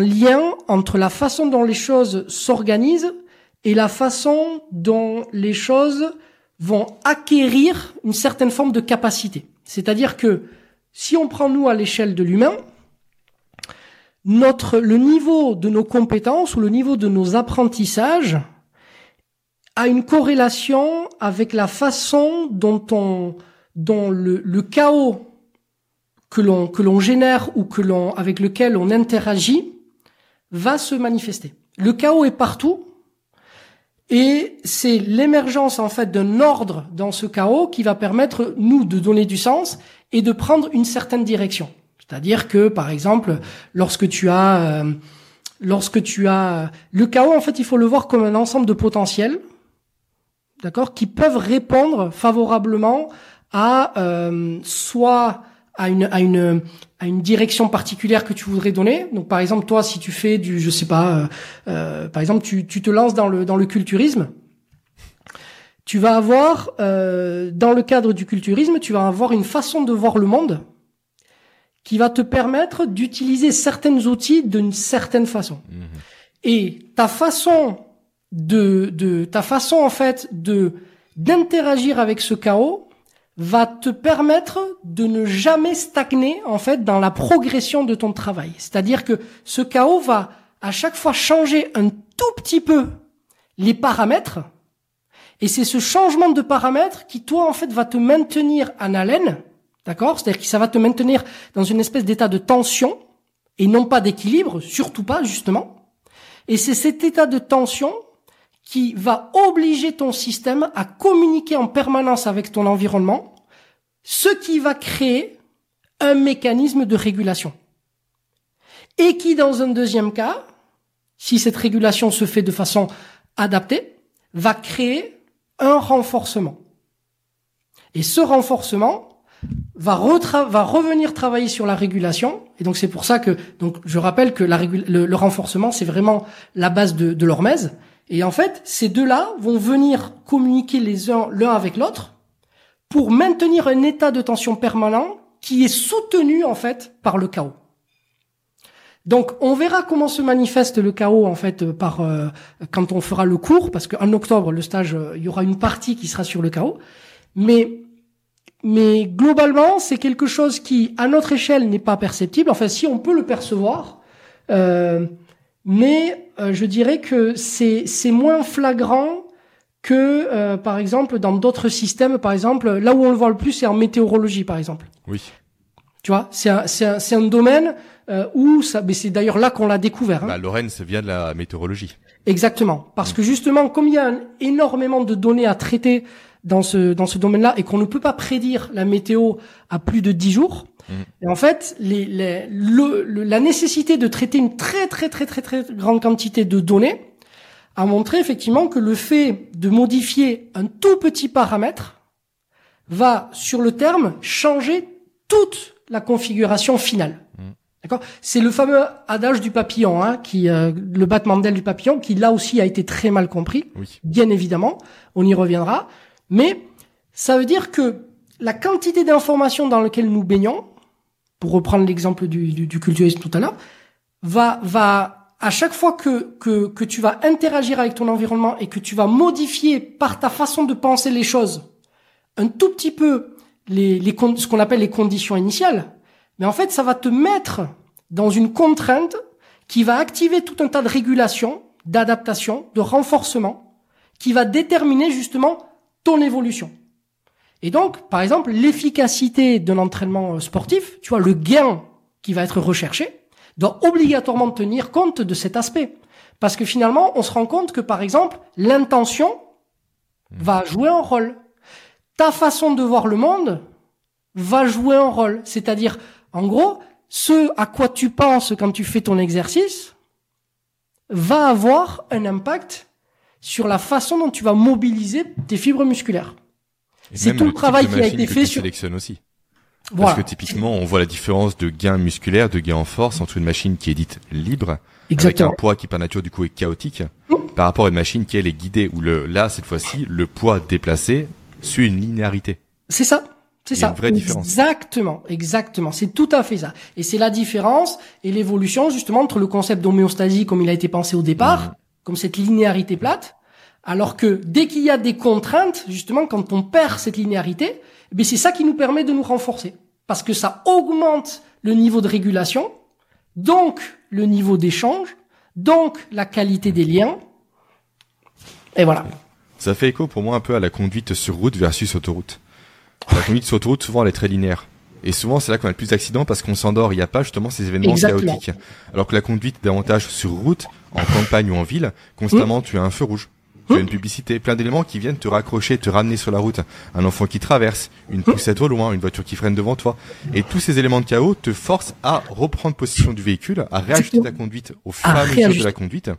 lien entre la façon dont les choses s'organisent et la façon dont les choses vont acquérir une certaine forme de capacité. C'est-à-dire que si on prend nous à l'échelle de l'humain, notre le niveau de nos compétences ou le niveau de nos apprentissages a une corrélation avec la façon dont on dont le, chaos que l'on que l'on génère ou que l'on avec lequel on interagit va se manifester. Le chaos est partout et c'est l'émergence en fait d'un ordre dans ce chaos qui va permettre nous de donner du sens et de prendre une certaine direction. C'est-à-dire que, par exemple, lorsque tu as, euh, lorsque tu as le chaos, en fait, il faut le voir comme un ensemble de potentiels, d'accord, qui peuvent répondre favorablement à euh, soit à une à une à une direction particulière que tu voudrais donner. Donc, par exemple, toi, si tu fais du, je sais pas, euh, euh, par exemple, tu tu te lances dans le dans le culturisme. Tu vas avoir, euh, dans le cadre du culturisme, tu vas avoir une façon de voir le monde qui va te permettre d'utiliser certains outils d'une certaine façon. Et ta façon de, de ta façon en fait de d'interagir avec ce chaos va te permettre de ne jamais stagner en fait dans la progression de ton travail. C'est-à-dire que ce chaos va à chaque fois changer un tout petit peu les paramètres et c'est ce changement de paramètres qui toi en fait va te maintenir en haleine D'accord? C'est-à-dire que ça va te maintenir dans une espèce d'état de tension et non pas d'équilibre, surtout pas justement. Et c'est cet état de tension qui va obliger ton système à communiquer en permanence avec ton environnement, ce qui va créer un mécanisme de régulation. Et qui, dans un deuxième cas, si cette régulation se fait de façon adaptée, va créer un renforcement. Et ce renforcement, va, va revenir travailler sur la régulation. Et donc c'est pour ça que donc je rappelle que la le, le, renforcement c'est vraiment la base de, de l'hormèse. Et en fait ces deux-là vont venir communiquer les uns l'un avec l'autre pour maintenir un état de tension permanent qui est soutenu en fait par le chaos. Donc on verra comment se manifeste le chaos en fait par euh, quand on fera le cours parce qu'en octobre le stage euh, il y aura une partie qui sera sur le chaos. Mais mais globalement, c'est quelque chose qui, à notre échelle, n'est pas perceptible. Enfin, si on peut le percevoir, euh, mais euh, je dirais que c'est c'est moins flagrant que, euh, par exemple, dans d'autres systèmes, par exemple, là où on le voit le plus, c'est en météorologie, par exemple. Oui. Tu vois, c'est un, c'est un, c'est un domaine euh, où ça, mais c'est d'ailleurs là qu'on l'a découvert. Hein. Bah, Lorraine, ça vient de la météorologie. Exactement, parce que justement, comme il y a un- énormément de données à traiter dans ce dans ce domaine-là et qu'on ne peut pas prédire la météo à plus de 10 jours, et en fait, les, les- le, le- la nécessité de traiter une très très très très très grande quantité de données a montré effectivement que le fait de modifier un tout petit paramètre va sur le terme changer toute la configuration finale. D'accord? C'est le fameux adage du papillon, hein, qui euh, le battement d'ailes du papillon, qui là aussi a été très mal compris, Oui. bien évidemment. On y reviendra, mais ça veut dire que la quantité d'informations dans laquelle nous baignons, pour reprendre l'exemple du, du, du culturisme tout à l'heure, va va à chaque fois que, que que tu vas interagir avec ton environnement et que tu vas modifier par ta façon de penser les choses un tout petit peu les, les ce qu'on appelle les conditions initiales, mais en fait ça va te mettre dans une contrainte qui va activer tout un tas de régulations, d'adaptation, de renforcement, qui va déterminer justement ton évolution. Et donc, par exemple, l'efficacité d'un entraînement euh, sportif, tu vois, le gain qui va être recherché, doit obligatoirement tenir compte de cet aspect. Parce que finalement, on se rend compte que, par exemple, l'intention va jouer un rôle. Ta façon de voir le monde va jouer un rôle. C'est-à-dire, en gros, ce à quoi tu penses quand tu fais ton exercice va avoir un impact sur la façon dont tu vas mobiliser tes fibres musculaires. C'est tout le travail qui a été fait sur- aussi. Voilà. Parce que typiquement, on voit la différence de gain musculaire, de gain en force entre une machine qui est dite libre, Exactement. avec un poids qui par nature du coup est chaotique, par rapport à une machine qui elle est guidée, où le, là, cette fois-ci, le poids déplacé suit une linéarité. C'est ça. C'est ça. une vraie différence. Exactement, exactement. C'est tout à fait ça. Et c'est la différence et l'évolution justement entre le concept d'homéostasie comme il a été pensé au départ, Mhm. Comme cette linéarité plate, alors que dès qu'il y a des contraintes, justement, quand on perd cette linéarité, eh c'est ça qui nous permet de nous renforcer. Parce que ça augmente le niveau de régulation, donc le niveau d'échange, donc la qualité des liens. Et voilà. Ça fait écho pour moi un peu à la conduite sur route versus autoroute. La conduite sur autoroute, souvent, elle est très linéaire. Et souvent, c'est là qu'on a le plus d'accidents parce qu'on s'endort. Il n'y a pas justement ces événements Exactement. chaotiques. Alors que la conduite, davantage sur route, en campagne ou en ville, constamment, tu as un feu rouge. Tu as une publicité, plein d'éléments qui viennent te raccrocher, te ramener sur la route. Un enfant qui traverse, une poussette au loin, une voiture qui freine devant toi. Et tous ces éléments de chaos te forcent à reprendre possession du véhicule, à réajuster ta conduite au fur et À mesure de la conduite.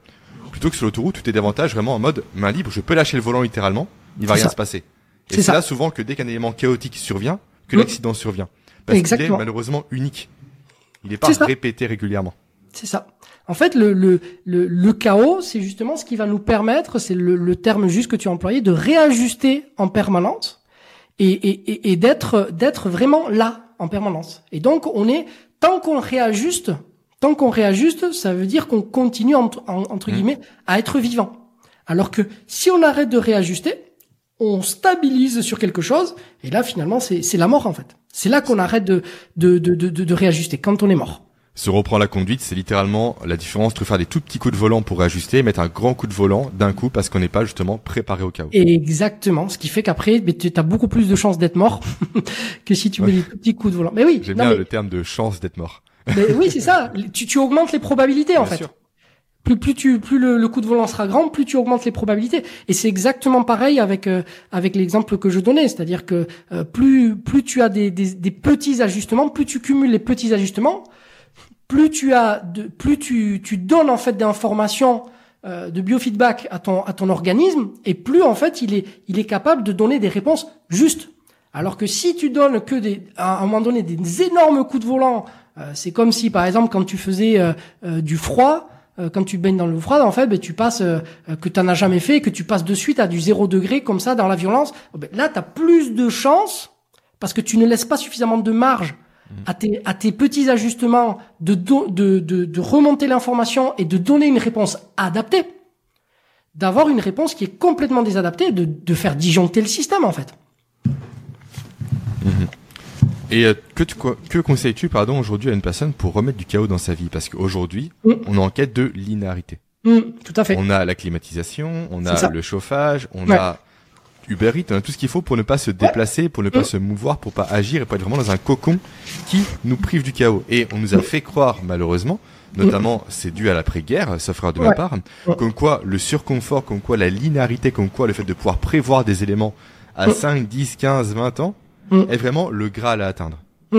Plutôt que sur l'autoroute, tu es davantage vraiment en mode main libre, je peux lâcher le volant littéralement, il va rien ça. se passer. Et C'est là souvent que dès qu'un élément chaotique survient, que Mm. l'accident survient. Parce qu'il est malheureusement unique. Il n'est pas C'est ça. répété régulièrement. C'est ça. En fait, le, le, le, le chaos, c'est justement ce qui va nous permettre, c'est le, le terme juste que tu as employé, de réajuster en permanence et, et, et, d'être d'être vraiment là en permanence. Et donc, on est tant qu'on réajuste, tant qu'on réajuste, ça veut dire qu'on continue entre, en- entre Mhm. guillemets à être vivant. Alors que si on arrête de réajuster, on stabilise sur quelque chose et là finalement c'est c'est la mort en fait. C'est là qu'on arrête de de, de de de réajuster quand on est mort. Se reprend la conduite, c'est littéralement la différence entre faire des tout petits coups de volant pour réajuster et mettre un grand coup de volant d'un coup parce qu'on n'est pas justement préparé au chaos. Exactement, ce qui fait qu'après, tu as beaucoup plus de chances d'être mort que si tu mets des tout petits coups de volant. Mais oui, J'aime bien mais- le terme de chance d'être mort. mais oui, c'est ça. Tu, tu augmentes les probabilités en fait. sûr. Plus, plus tu, plus le, le coup de volant sera grand, plus tu augmentes les probabilités. Et c'est exactement pareil avec euh, avec l'exemple que je donnais, c'est-à-dire que euh, plus plus tu as des, des, des petits ajustements, plus tu cumules les petits ajustements, plus tu as de, plus tu, tu donnes en fait d'informations euh, de biofeedback à ton à ton organisme et plus en fait il est il est capable de donner des réponses justes. Alors que si tu donnes que des à un moment donné des énormes coups de volant, euh, c'est comme si par exemple quand tu faisais euh, euh, du froid euh, quand tu baignes dans le froid, en fait, ben, tu passes euh, euh, que tu as jamais fait, que tu passes de suite à du zéro degré comme ça dans la violence. Ben, là, tu as plus de chances parce que tu ne laisses pas suffisamment de marge à tes, à tes petits ajustements de, do- de, de, de remonter l'information et de donner une réponse adaptée, d'avoir une réponse qui est complètement désadaptée, de, de faire disjoncter le système en fait. Et euh, que, tu, quoi- que conseilles-tu pardon aujourd'hui à une personne pour remettre du chaos dans sa vie? Parce qu'aujourd'hui, Mm. on est en quête de linéarité. Mm, tout à fait. On a la climatisation, on a ça. le chauffage, on Ouais. a Uber Eats, on a tout ce qu'il faut pour ne pas se déplacer, pour ne pas Mm. se mouvoir, pour pas agir et pas être vraiment dans un cocon qui nous prive du chaos. Et on nous a fait croire, malheureusement, notamment c'est dû à l'après-guerre, sauf erreur de ma part, comme quoi le surconfort, comme quoi la linéarité, comme quoi le fait de pouvoir prévoir des éléments à Mm. 5, 10, 15, 20 ans Mm. est vraiment le Graal à atteindre. Mm.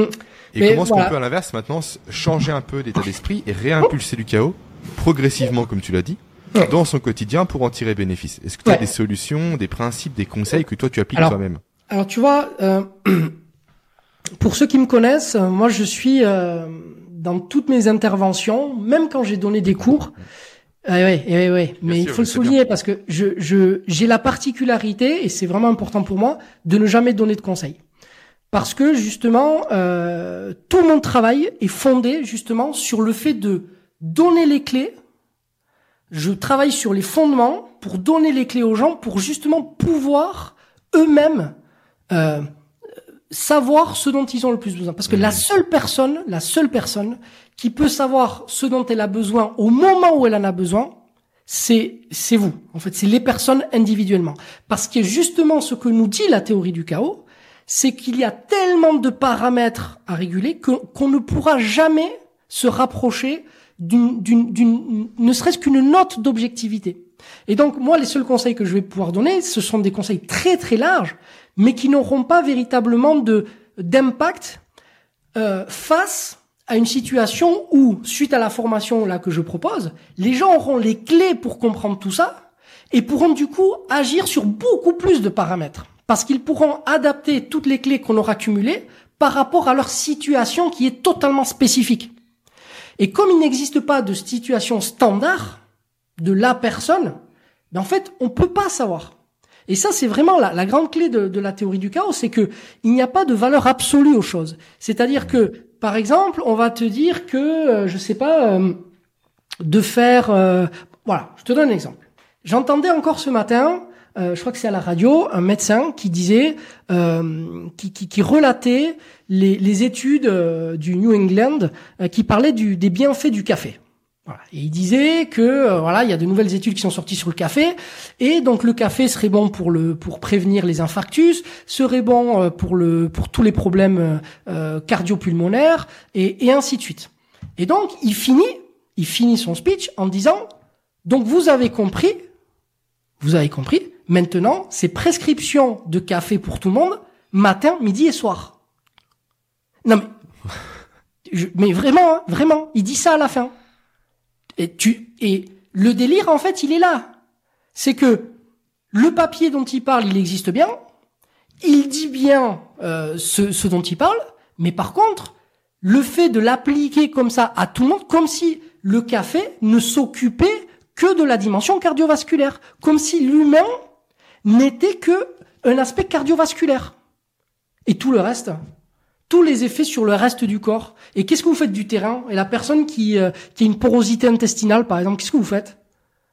Et Mais comment est-ce voilà. qu'on peut à l'inverse maintenant changer un peu d'état d'esprit et réimpulser du chaos progressivement, comme tu l'as dit. Dans son quotidien pour en tirer bénéfice Est-ce que tu as Ouais. des solutions, des principes, des conseils que toi tu appliques toi-même Alors tu vois, euh, pour ceux qui me connaissent, euh, moi je suis euh, dans toutes mes interventions, même quand j'ai donné des cours. Ouais, ouais, ouais. Mais il faut le bien. souligner parce que je je j'ai la particularité et c'est vraiment important pour moi de ne jamais donner de conseils. Parce que justement, euh, tout mon travail est fondé justement sur le fait de donner les clés. Je travaille sur les fondements pour donner les clés aux gens pour justement pouvoir eux-mêmes euh, savoir ce dont ils ont le plus besoin. Parce que la seule personne, la seule personne qui peut savoir ce dont elle a besoin au moment où elle en a besoin, c'est c'est vous. En fait, c'est les personnes individuellement. Parce que justement, ce que nous dit la théorie du chaos, c'est qu'il y a tellement de paramètres à réguler qu'on ne pourra jamais se rapprocher ne serait-ce qu'une note d'objectivité. Et donc moi les seuls conseils que je vais pouvoir donner, ce sont des conseils très très larges, mais qui n'auront pas véritablement de d'impact euh, face à une situation où, suite à la formation là que je propose, les gens auront les clés pour comprendre tout ça et pourront du coup agir sur beaucoup plus de paramètres parce qu'ils pourront adapter toutes les clés qu'on aura cumulées par rapport à leur situation qui est totalement spécifique. Et comme il n'existe pas de situation standard de la personne, ben en fait, on peut pas savoir. Et ça, c'est vraiment la, la grande clé de, la théorie du chaos, c'est que il n'y a pas de valeur absolue aux choses. C'est-à-dire que, par exemple, on va te dire que, euh, je sais pas, euh, de faire, euh, voilà, je te donne un exemple. J'entendais encore ce matin, euh, je crois que c'est à la radio, un médecin qui disait, euh, qui, qui, qui relatait les, les études euh, du New England euh, qui parlaient du, des bienfaits du café. Voilà. Et il disait que euh, voilà, il y a de nouvelles études qui sont sorties sur le café, et donc le café serait bon pour le pour prévenir les infarctus, serait bon pour le pour tous les problèmes cardio-pulmonaires et, et ainsi de suite. Et donc il finit il finit son speech en disant donc vous avez compris, vous avez compris. Maintenant, c'est prescription de café pour tout le monde, matin, midi et soir. Non mais mais vraiment, hein, vraiment, il dit ça à la fin. Et tu et le délire en fait, il est là. C'est que le papier dont il parle, il existe bien. Il dit bien euh, ce, ce dont il parle, mais par contre, le fait de l'appliquer comme ça à tout le monde, comme si le café ne s'occupait que de la dimension cardiovasculaire, comme si l'humain n'était que un aspect cardiovasculaire. Et tout le reste, tous les effets sur le reste du corps. Et qu'est-ce que vous faites du terrain? Et la personne qui, euh, qui a une porosité intestinale, par exemple, qu'est-ce que vous faites?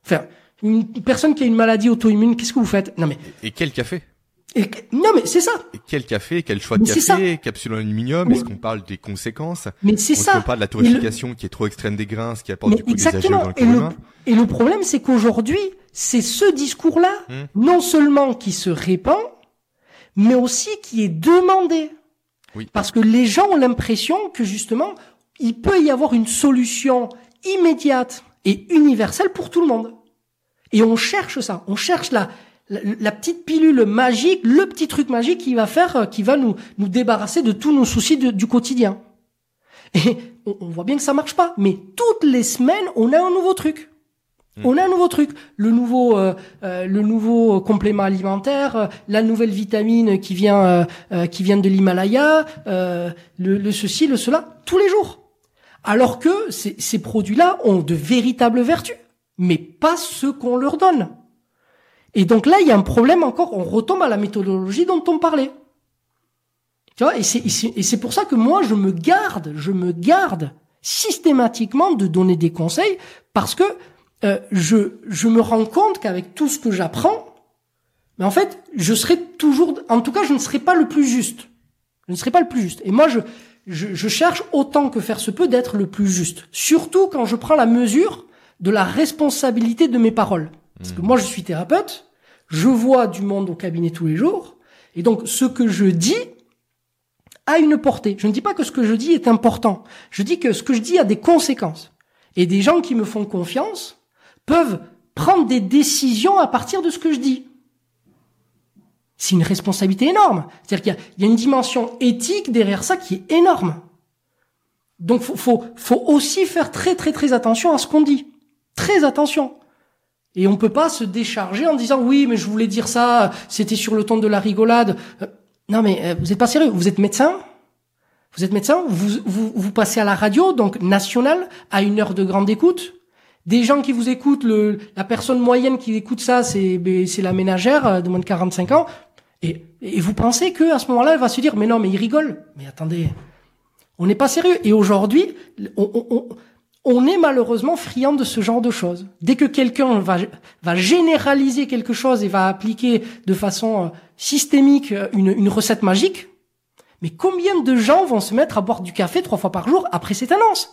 Enfin, une personne qui a une maladie auto-immune, qu'est-ce que vous faites? Non mais, Et quel café? Et- non mais c'est ça. Et quel café Quel choix de Mais café Capsule en aluminium Est-ce qu'on parle des conséquences Mais c'est ça. qu'on parle de la torréfication qui est trop extrême des grains, ce qui apporte Mais du coup des exactement. dans le Et le, et le problème, c'est qu'aujourd'hui, c'est ce discours-là, Hmm. non seulement qui se répand, mais aussi qui est demandé. Oui. Parce que les gens ont l'impression que justement, il peut y avoir une solution immédiate et universelle pour tout le monde. Et on cherche ça. On cherche la, la, petite pilule magique, le petit truc magique qui va faire, euh, qui va nous, nous débarrasser de tous nos soucis de- du quotidien. Et on, on voit bien que ça marche pas. Mais toutes les semaines, on a un nouveau truc. On a un nouveau truc, le nouveau, euh, euh, le nouveau complément alimentaire, euh, la nouvelle vitamine qui vient, euh, euh, qui vient de l'Himalaya, euh, le, le ceci, le cela, tous les jours. Alors que ces, ces produits-là ont de véritables vertus, mais pas ce qu'on leur donne. Et donc là, il y a un problème encore. On retombe à la méthodologie dont on parlait. Tu vois, et c'est, pour ça que moi, je me garde, je me garde systématiquement de donner des conseils parce que euh, je, je me rends compte qu'avec tout ce que j'apprends, mais en fait, je serai toujours, en tout cas, je ne serai pas le plus juste. Je ne serai pas le plus juste. Et moi, je, je, je cherche autant que faire se peut d'être le plus juste. Surtout quand je prends la mesure de la responsabilité de mes paroles. Parce que moi, je suis thérapeute, je vois du monde au cabinet tous les jours, et donc ce que je dis a une portée. Je ne dis pas que ce que je dis est important. Je dis que ce que je dis a des conséquences. Et des gens qui me font confiance peuvent prendre des décisions à partir de ce que je dis. C'est une responsabilité énorme. C'est-à-dire qu'il y, a une dimension éthique derrière ça qui est énorme. Donc faut, faut, faut aussi faire très très très attention à ce qu'on dit. Très attention. Et on peut pas se décharger en disant oui mais je voulais dire ça, c'était sur le ton de la rigolade. Euh, non mais euh, vous êtes pas sérieux, vous êtes médecin Vous êtes médecin vous, vous, vous passez à la radio, donc nationale, à une heure de grande écoute des gens qui vous écoutent, le, la personne moyenne qui écoute ça, c'est ben, c'est la ménagère euh, de moins de 45 ans. Et, et vous pensez que à ce moment-là, elle va se dire, mais non, mais il rigole. Mais attendez, on n'est pas sérieux. Et aujourd'hui, on, on, on, est malheureusement friand de ce genre de choses. Dès que quelqu'un va, va généraliser quelque chose et va appliquer de façon euh, systémique euh, une, une recette magique, mais combien de gens vont se mettre à boire du café trois fois par jour après cette annonce?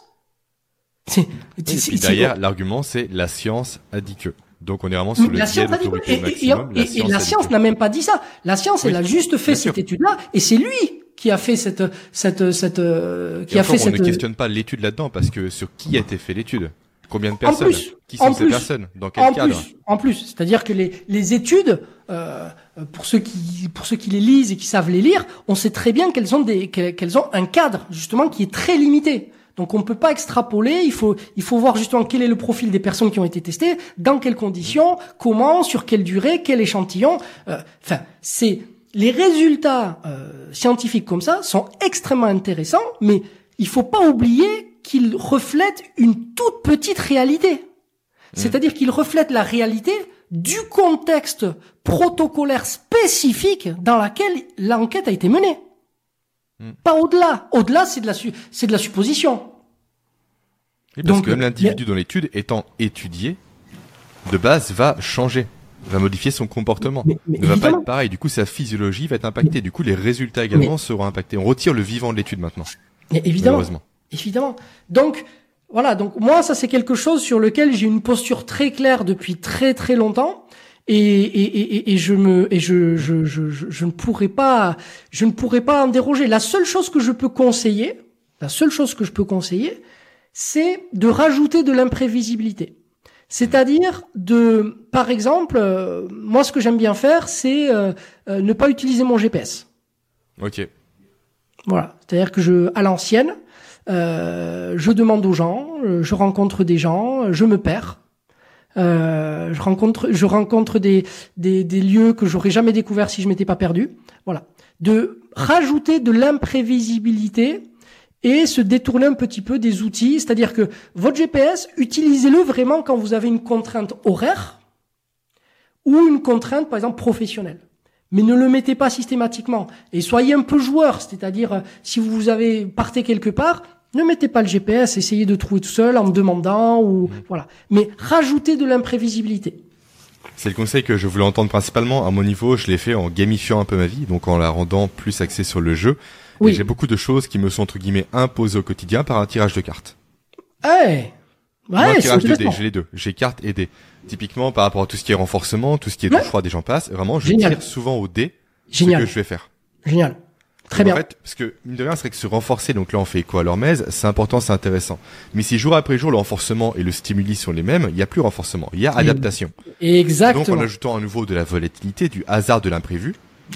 Et puis derrière, l'argument, c'est la science a dit que. Donc on est vraiment sur le la science a dit et, et, et, la science n'a même pas dit ça. La science, elle a juste fait cette étude-là, et c'est lui qui a fait cette cette cette euh, qui a fait on cette. On ne questionne pas l'étude là-dedans parce que sur qui a été fait l'étude? Combien de personnes? Qui sont ces personnes? Dans quel en cadre? plus, En plus, c'est-à-dire que les les études, euh, pour ceux qui pour ceux qui les lisent et qui savent les lire, on sait très bien qu'elles ont des qu'elles ont un cadre justement qui est très limité. Donc on ne peut pas extrapoler, il faut, il faut voir justement quel est le profil des personnes qui ont été testées, dans quelles conditions, comment, sur quelle durée, quel échantillon. Euh, enfin, c'est les résultats euh, scientifiques comme ça sont extrêmement intéressants, mais il faut pas oublier qu'ils reflètent une toute petite réalité. Mmh. C'est-à-dire qu'ils reflètent la réalité du contexte protocolaire spécifique dans laquelle l'enquête a été menée. Hmm. Pas au-delà. Au-delà, c'est de la c'est de la supposition. parce Donc, que même l'individu dans l'étude étant étudié, de base, va changer, va modifier son comportement, ne va pas être pareil. Du coup, sa physiologie va être impactée. Du coup, les résultats également seront impactés. On retire le vivant de l'étude maintenant. évidemment. Évidemment. Donc, voilà. Donc, moi, ça, c'est quelque chose sur lequel j'ai une posture très claire depuis très, très longtemps et, et, et, et, je me et je, je, je, je, ne pourrais pas je ne pourrais pas en déroger. La seule chose que je peux conseiller, la seule chose que je peux conseiller, c'est de rajouter de l'imprévisibilité. C'est-à-dire de, par exemple, euh, moi ce que j'aime bien faire, c'est euh, euh, ne pas utiliser mon GPS. Ok. Voilà, c'est-à-dire que je, à l'ancienne, je demande aux gens, je rencontre des gens, je me perds. Euh, je rencontre, je rencontre des, des, des lieux que j'aurais jamais découvert si je m'étais pas perdu. Voilà. De rajouter de l'imprévisibilité et se détourner un petit peu des outils. C'est-à-dire que votre GPS, utilisez-le vraiment quand vous avez une contrainte horaire ou une contrainte, par exemple, professionnelle. Mais ne le mettez pas systématiquement. Et soyez un peu joueur. C'est-à-dire, si vous avez partez quelque part, ne mettez pas le GPS, essayez de trouver tout seul en me demandant ou mm. voilà. Mais rajoutez de l'imprévisibilité. C'est le conseil que je voulais entendre principalement. À mon niveau, je l'ai fait en gamifiant un peu ma vie, donc en la rendant plus axée sur le jeu. Oui. j'ai beaucoup de choses qui me sont entre guillemets imposées au quotidien par un tirage de cartes. Hey ouais, un tirage de dés, j'ai les deux. J'ai cartes et dés. Typiquement par rapport à tout ce qui est renforcement, tout ce qui est ouais. froid des gens passent, vraiment, je tire souvent au dé Génial. ce que je vais faire. Génial. Très bien. En fait, parce que mine de rien, c'est vrai que se renforcer, donc là on fait quoi à l'hormèse, c'est important, c'est intéressant. Mais si jour après jour le renforcement et le stimuli sont les mêmes, il n'y a plus renforcement, il y a adaptation. Exactement. Donc en ajoutant à nouveau de la volatilité, du hasard, de l'imprévu,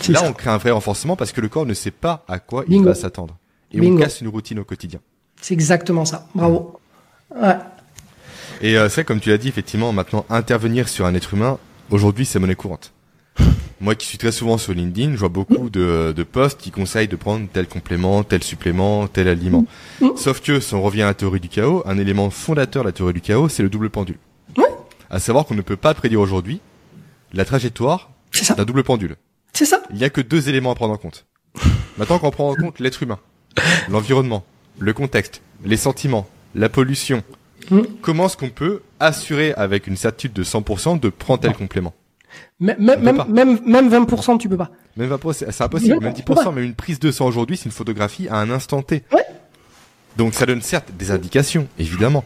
là ça. on crée un vrai renforcement parce que le corps ne sait pas à quoi il va s'attendre. Et on casse une routine au quotidien. C'est exactement ça. Bravo. Ouais. Et euh, c'est comme tu l'as dit, effectivement, maintenant intervenir sur un être humain, aujourd'hui c'est monnaie courante. Moi qui suis très souvent sur LinkedIn, je vois beaucoup de, de posts qui conseillent de prendre tel complément, tel supplément, tel aliment. Mm. Sauf que si on revient à la théorie du chaos, un élément fondateur de la théorie du chaos, c'est le double pendule. À savoir qu'on ne peut pas prédire aujourd'hui la trajectoire d'un double pendule. C'est ça. Il n'y a que deux éléments à prendre en compte. Maintenant qu'on prend en compte l'être humain, l'environnement, le contexte, les sentiments, la pollution, mm. comment est-ce qu'on peut assurer avec une certitude de 100% de prendre tel complément? Même, même, même, même 20%, tu peux pas. Même 20%, c'est impossible. Même 10%, mais une prise de sang aujourd'hui, c'est une photographie à un instant T. Ouais. Donc ça donne certes des indications, évidemment.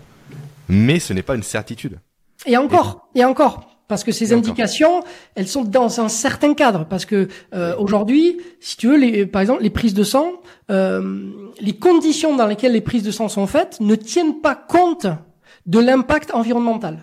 mais ce n'est pas une certitude. Et encore, et, encore, parce que ces indications, elles sont dans un certain cadre. Parce que euh, aujourd'hui, si tu veux, les, par exemple, les prises de sang, euh, les conditions dans lesquelles les prises de sang sont faites ne tiennent pas compte de l'impact environnemental.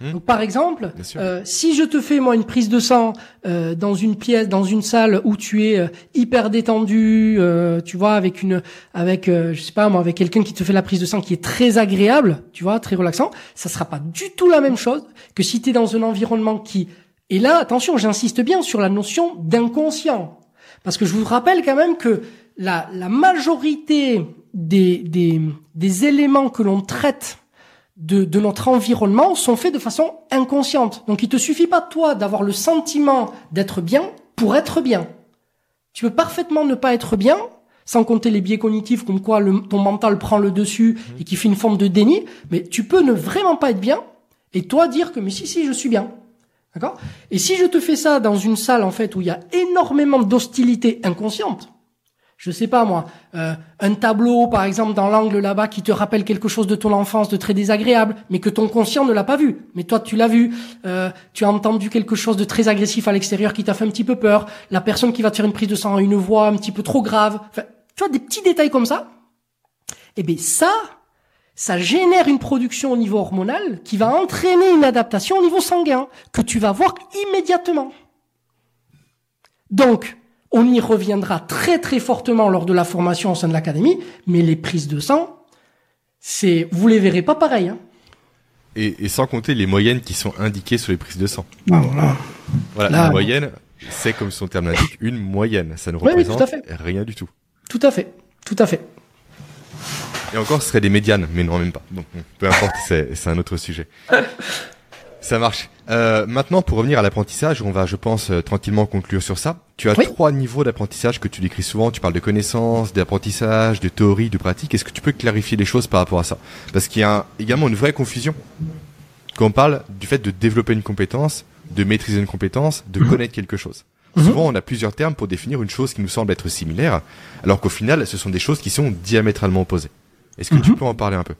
Hmm. Donc, par exemple, euh, si je te fais moi une prise de sang euh, dans une pièce, dans une salle où tu es euh, hyper détendu, euh, tu vois, avec une, avec, euh, je sais pas moi, avec quelqu'un qui te fait la prise de sang qui est très agréable, tu vois, très relaxant, ça sera pas du tout la même chose que si tu es dans un environnement qui, et là, attention, j'insiste bien sur la notion d'inconscient, parce que je vous rappelle quand même que la, la majorité des, des, des éléments que l'on traite de, de, notre environnement sont faits de façon inconsciente. Donc il te suffit pas toi d'avoir le sentiment d'être bien pour être bien. Tu peux parfaitement ne pas être bien, sans compter les biais cognitifs comme quoi le, ton mental prend le dessus et qui fait une forme de déni, mais tu peux ne vraiment pas être bien et toi dire que mais si si je suis bien. D'accord? Et si je te fais ça dans une salle en fait où il y a énormément d'hostilité inconsciente, je sais pas moi, euh, un tableau par exemple dans l'angle là-bas qui te rappelle quelque chose de ton enfance de très désagréable, mais que ton conscient ne l'a pas vu, mais toi tu l'as vu, euh, tu as entendu quelque chose de très agressif à l'extérieur qui t'a fait un petit peu peur, la personne qui va te faire une prise de sang a une voix un petit peu trop grave, enfin, tu vois des petits détails comme ça. Eh bien ça, ça génère une production au niveau hormonal qui va entraîner une adaptation au niveau sanguin que tu vas voir immédiatement. Donc, on y reviendra très très fortement lors de la formation au sein de l'académie, mais les prises de sang, c'est, vous les verrez pas pareil. Hein. Et, sans compter les moyennes qui sont indiquées sur les prises de sang. Ah, voilà. Voilà, la moyenne, c'est comme son terme l'indique, une moyenne. Ça ne représente rien du tout. Tout à fait, tout à fait. Et encore, ce serait des médianes, mais non, même pas. Bon, peu importe, c'est un autre sujet. Ça marche. Euh, maintenant, pour revenir à l'apprentissage, on va, je pense, euh, tranquillement conclure sur ça. Tu as trois niveaux d'apprentissage que tu décris souvent. Tu parles de connaissances, d'apprentissage, de théorie, de pratique. Est-ce que tu peux clarifier les choses par rapport à ça? Parce qu'il y a également une vraie confusion quand on parle du fait de développer une compétence, de maîtriser une compétence, de mhm. connaître quelque chose. Mhm. Souvent, on a plusieurs termes pour définir une chose qui nous semble être similaire, alors qu'au final, ce sont des choses qui sont diamétralement opposées. Est-ce que tu mhm. peux en parler un peu?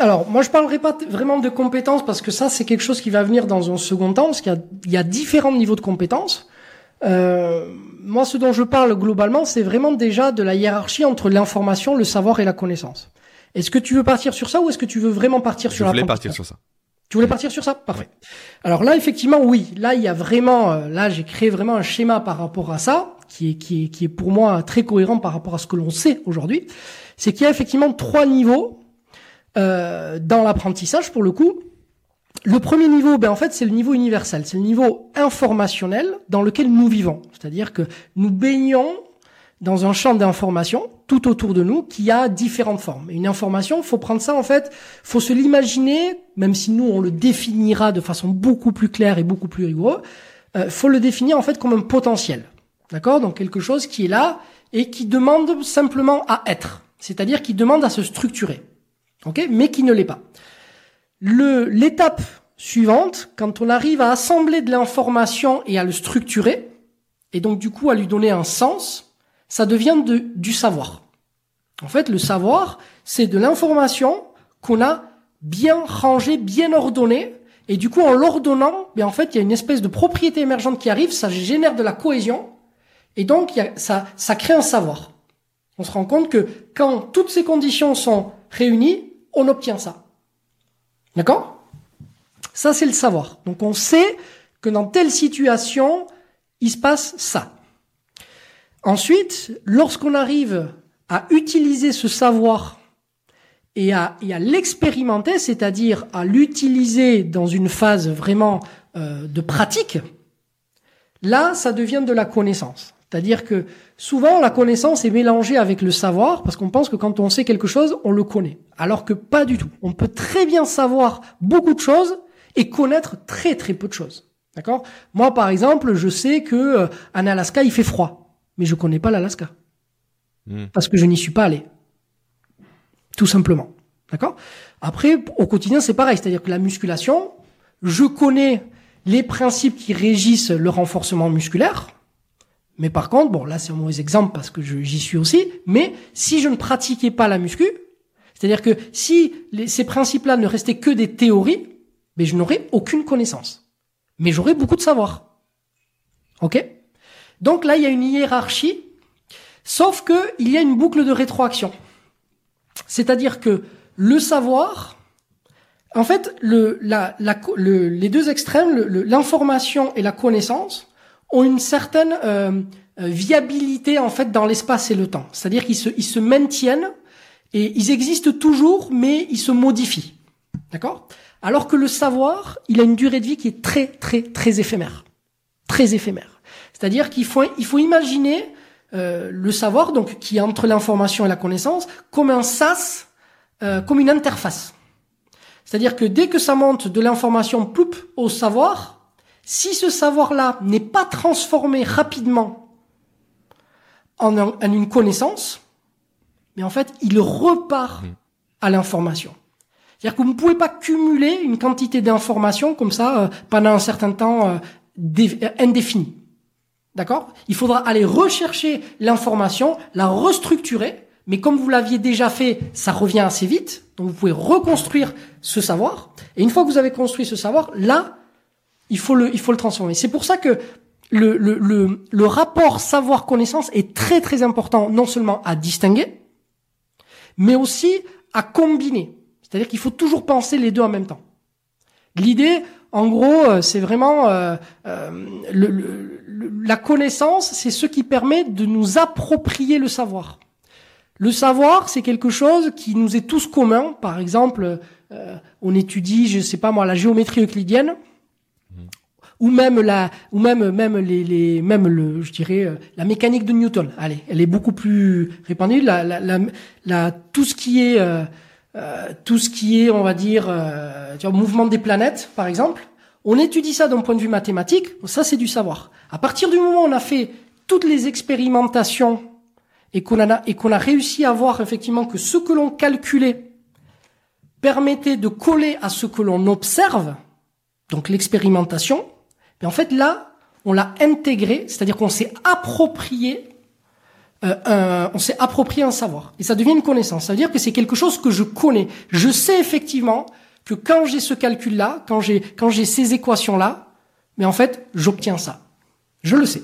Alors, moi, je parlerai pas vraiment de compétences parce que ça, c'est quelque chose qui va venir dans un second temps, parce qu'il y y a différents niveaux de compétences. Euh, moi, ce dont je parle globalement, c'est vraiment déjà de la hiérarchie entre l'information, le savoir et la connaissance. Est-ce que tu veux partir sur ça ou est-ce que tu veux vraiment partir sur la Je voulais partir sur ça. Tu voulais partir sur ça? Parfait. Alors là, effectivement, oui. Là, il y a vraiment, euh, là, j'ai créé vraiment un schéma par rapport à ça, qui est, qui est, qui est pour moi très cohérent par rapport à ce que l'on sait aujourd'hui. C'est qu'il y a effectivement trois niveaux euh, dans l'apprentissage pour le coup. Le premier niveau, ben en fait, c'est le niveau universel, c'est le niveau informationnel dans lequel nous vivons. C'est-à-dire que nous baignons dans un champ d'information tout autour de nous qui a différentes formes. une information, faut prendre ça en fait, faut se l'imaginer, même si nous on le définira de façon beaucoup plus claire et beaucoup plus rigoureuse, euh, faut le définir en fait comme un potentiel. D'accord? Donc quelque chose qui est là et qui demande simplement à être, c'est-à-dire qui demande à se structurer ok, mais qui ne l'est pas. L'étape suivante, quand on arrive à assembler de l'information et à le structurer, et donc du coup à lui donner un sens, ça devient de, du savoir. En fait, le savoir, c'est de l'information qu'on a bien rangée, bien ordonnée, et du coup en l'ordonnant, ben en fait il y a une espèce de propriété émergente qui arrive, ça génère de la cohésion, et donc ça, ça crée un savoir. On se rend compte que quand toutes ces conditions sont réunies, on obtient ça. D'accord? Ça, c'est le savoir. Donc on sait que dans telle situation, il se passe ça. Ensuite, lorsqu'on arrive à utiliser ce savoir et à, l'expérimenter, c'est-à-dire à, l'utiliser dans une phase vraiment euh, de pratique, là, ça devient de la connaissance. C'est-à-dire que souvent la connaissance est mélangée avec le savoir parce qu'on pense que quand on sait quelque chose, on le connaît. Alors que pas du tout. On peut très bien savoir beaucoup de choses et connaître très très peu de choses. D'accord? Moi par exemple, je sais que euh, en Alaska, il fait froid, mais je connais pas l'Alaska. Hmm. Parce que je n'y suis pas allé. Tout simplement. D'accord? Après au quotidien, c'est pareil, c'est-à-dire que la musculation, je connais les principes qui régissent le renforcement musculaire, mais par contre, bon, là c'est un mauvais exemple parce que j'y suis aussi, mais si je ne pratiquais pas la muscu, C'est-à-dire que si ces principes-là ne restaient que des théories, mais je n'aurais aucune connaissance. Mais j'aurais beaucoup de savoir. Ok? Donc là, il y a une hiérarchie, sauf que il y a une boucle de rétroaction. C'est-à-dire que le savoir, en fait, les deux extrêmes, l'information et la connaissance, ont une certaine euh, euh, viabilité en fait dans l'espace et le temps. C'est-à-dire qu'ils se, maintiennent et ils existent toujours, mais ils se modifient. D'accord? Alors que le savoir, il a une durée de vie qui est très, très, très éphémère. Très éphémère. C'est-à-dire qu'il faut, imaginer euh, le savoir, donc qui est entre l'information et la connaissance, comme un sas, comme une interface. C'est-à-dire que dès que ça monte de l'information ploup au savoir, si ce savoir-là n'est pas transformé rapidement en, en une connaissance, mais en fait, il repart mmh. à l'information. C'est-à-dire que vous ne pouvez pas cumuler une quantité d'informations comme ça euh, pendant un certain temps euh, euh, indéfini. D'accord? Il faudra aller rechercher l'information, la restructurer, mais comme vous l'aviez déjà fait, ça revient assez vite, donc vous pouvez reconstruire ce savoir, et une fois que vous avez construit ce savoir, là, il faut le, il faut le transformer. C'est pour ça que le, le, le, le rapport savoir-connaissance est très très important, non seulement à distinguer, mais aussi à combiner. C'est-à-dire qu'il faut toujours penser les deux en même temps. L'idée, en gros, euh, c'est vraiment euh, euh, le, la connaissance, c'est ce qui permet de nous approprier le savoir. Le savoir, c'est quelque chose qui nous est tous commun. Par exemple, on étudie, je sais pas moi, la géométrie euclidienne ou même la, ou même même les, les même le, je dirais euh, la mécanique de Newton. Allez, elle est beaucoup plus répandue. La, la, la, la tout ce qui est euh, euh, tout ce qui est, on va dire, euh, mouvement des planètes, par exemple. On étudie ça d'un point de vue mathématique. Ça, c'est du savoir. À partir du moment où on a fait toutes les expérimentations et qu'on a et qu'on a réussi à voir effectivement que ce que l'on calculait permettait de coller à ce que l'on observe, donc l'expérimentation, et en fait, là, on l'a intégré, c'est-à-dire qu'on s'est approprié euh, un, on s'est approprié un savoir. Et ça devient une connaissance. Ça veut dire que c'est quelque chose que je connais. Je sais effectivement que quand j'ai ce calcul-là, quand j'ai, quand j'ai ces équations-là, mais en fait, j'obtiens ça. Je le sais.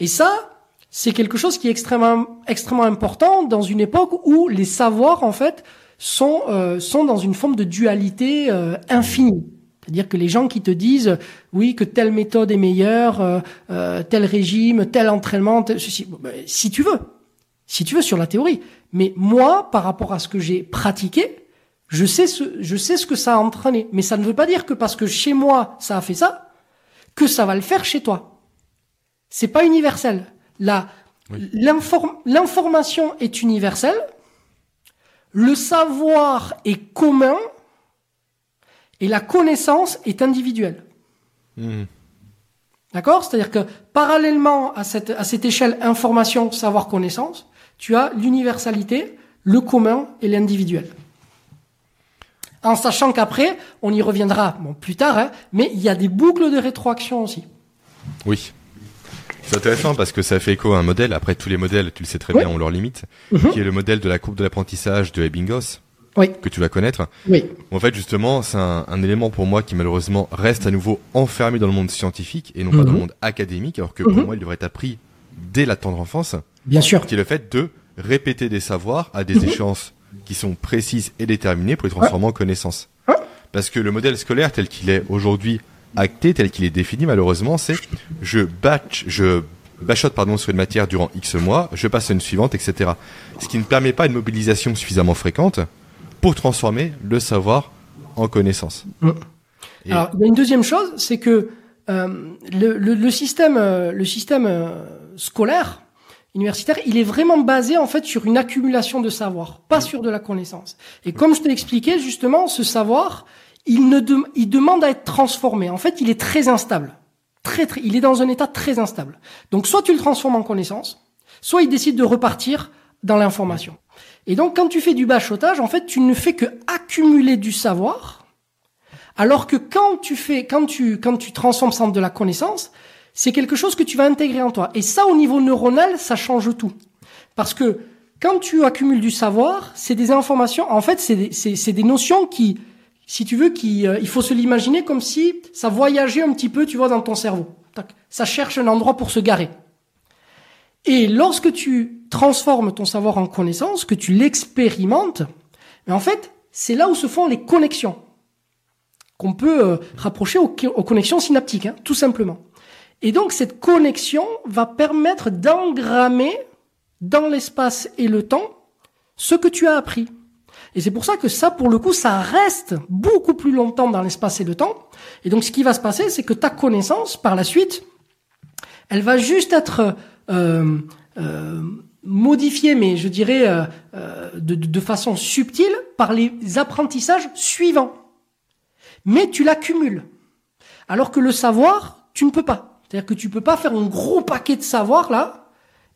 Et ça, c'est quelque chose qui est extrêmement, extrêmement important dans une époque où les savoirs, en fait, sont, euh, sont dans une forme de dualité euh, infinie. C'est-à-dire que les gens qui te disent oui que telle méthode est meilleure, euh, euh, tel régime, tel entraînement, ceci, ben, si tu veux, si tu veux sur la théorie. Mais moi, par rapport à ce que j'ai pratiqué, je sais ce, je sais ce que ça a entraîné. Mais ça ne veut pas dire que parce que chez moi ça a fait ça, que ça va le faire chez toi. C'est pas universel. La, l'information est universelle. Le savoir est commun et la connaissance est individuelle. Hmm. D'accord? C'est-à-dire que parallèlement à cette, à cette échelle information, savoir, connaissance, tu as l'universalité, le commun et l'individuel. En sachant qu'après, on y reviendra bon, plus tard, hein, mais il y a des boucles de rétroaction aussi. Oui. C'est intéressant parce que ça fait écho à un modèle. Après, tous les modèles, tu le sais très bien, ont leurs limites, mhm. qui est le modèle de la courbe de l'apprentissage de Ebbinghaus oui. que tu vas connaître. Oui. En fait, justement, c'est un, élément pour moi qui malheureusement reste à nouveau enfermé dans le monde scientifique et non pas dans le mhm. monde académique, alors que pour mhm. moi, il devrait être appris dès la tendre enfance. Bien sûr. Qui est le fait de répéter des savoirs à des mhm. échéances qui sont précises et déterminées pour les transformer en connaissances. Parce que le modèle scolaire tel qu'il est aujourd'hui acté, tel qu'il est défini, malheureusement, c'est je batch, je bachote pardon sur une matière durant X mois, je passe à une suivante, etc. Ce qui ne permet pas une mobilisation suffisamment fréquente pour transformer le savoir en connaissance. Mm. Alors, il y a une deuxième chose, c'est que euh, le, le, le, système, euh, le système euh, scolaire, universitaire, il est vraiment basé en fait sur une accumulation de savoir, pas sur de la connaissance. Et comme je t'ai expliqué, justement, ce savoir, il, ne il demande à être transformé. En fait, il est très instable. Très, très, il est dans un état très instable. Donc, soit tu le transformes en connaissance, soit il décide de repartir dans l'information. Et donc, quand tu fais du bachotage, en fait, tu ne fais que accumuler du savoir, alors que quand tu fais, quand tu, quand tu transformes ça en de la connaissance, c'est quelque chose que tu vas intégrer en toi. Et ça, au niveau neuronal, ça change tout. Parce que quand tu accumules du savoir, c'est des informations. En fait, c'est des, des notions qui, si tu veux, qui, euh, il faut se l'imaginer comme si ça voyageait un petit peu, tu vois, dans ton cerveau. Ça cherche un endroit pour se garer. Et lorsque tu transformes ton savoir en connaissance, que tu l'expérimentes, mais en fait, c'est là où se font les connexions qu'on peut euh, rapprocher aux, connexions synaptiques, hein, tout simplement. Et donc cette connexion va permettre d'engrammer dans l'espace et le temps ce que tu as appris. Et c'est pour ça que ça, pour le coup, ça reste beaucoup plus longtemps dans l'espace et le temps. Et donc ce qui va se passer, c'est que ta connaissance, par la suite, elle va juste être euh, euh, modifiée, mais je dirais euh, de, de façon subtile, par les apprentissages suivants. Mais tu l'accumules. Alors que le savoir, tu ne peux pas. C'est-à-dire que tu peux pas faire un gros paquet de savoir là,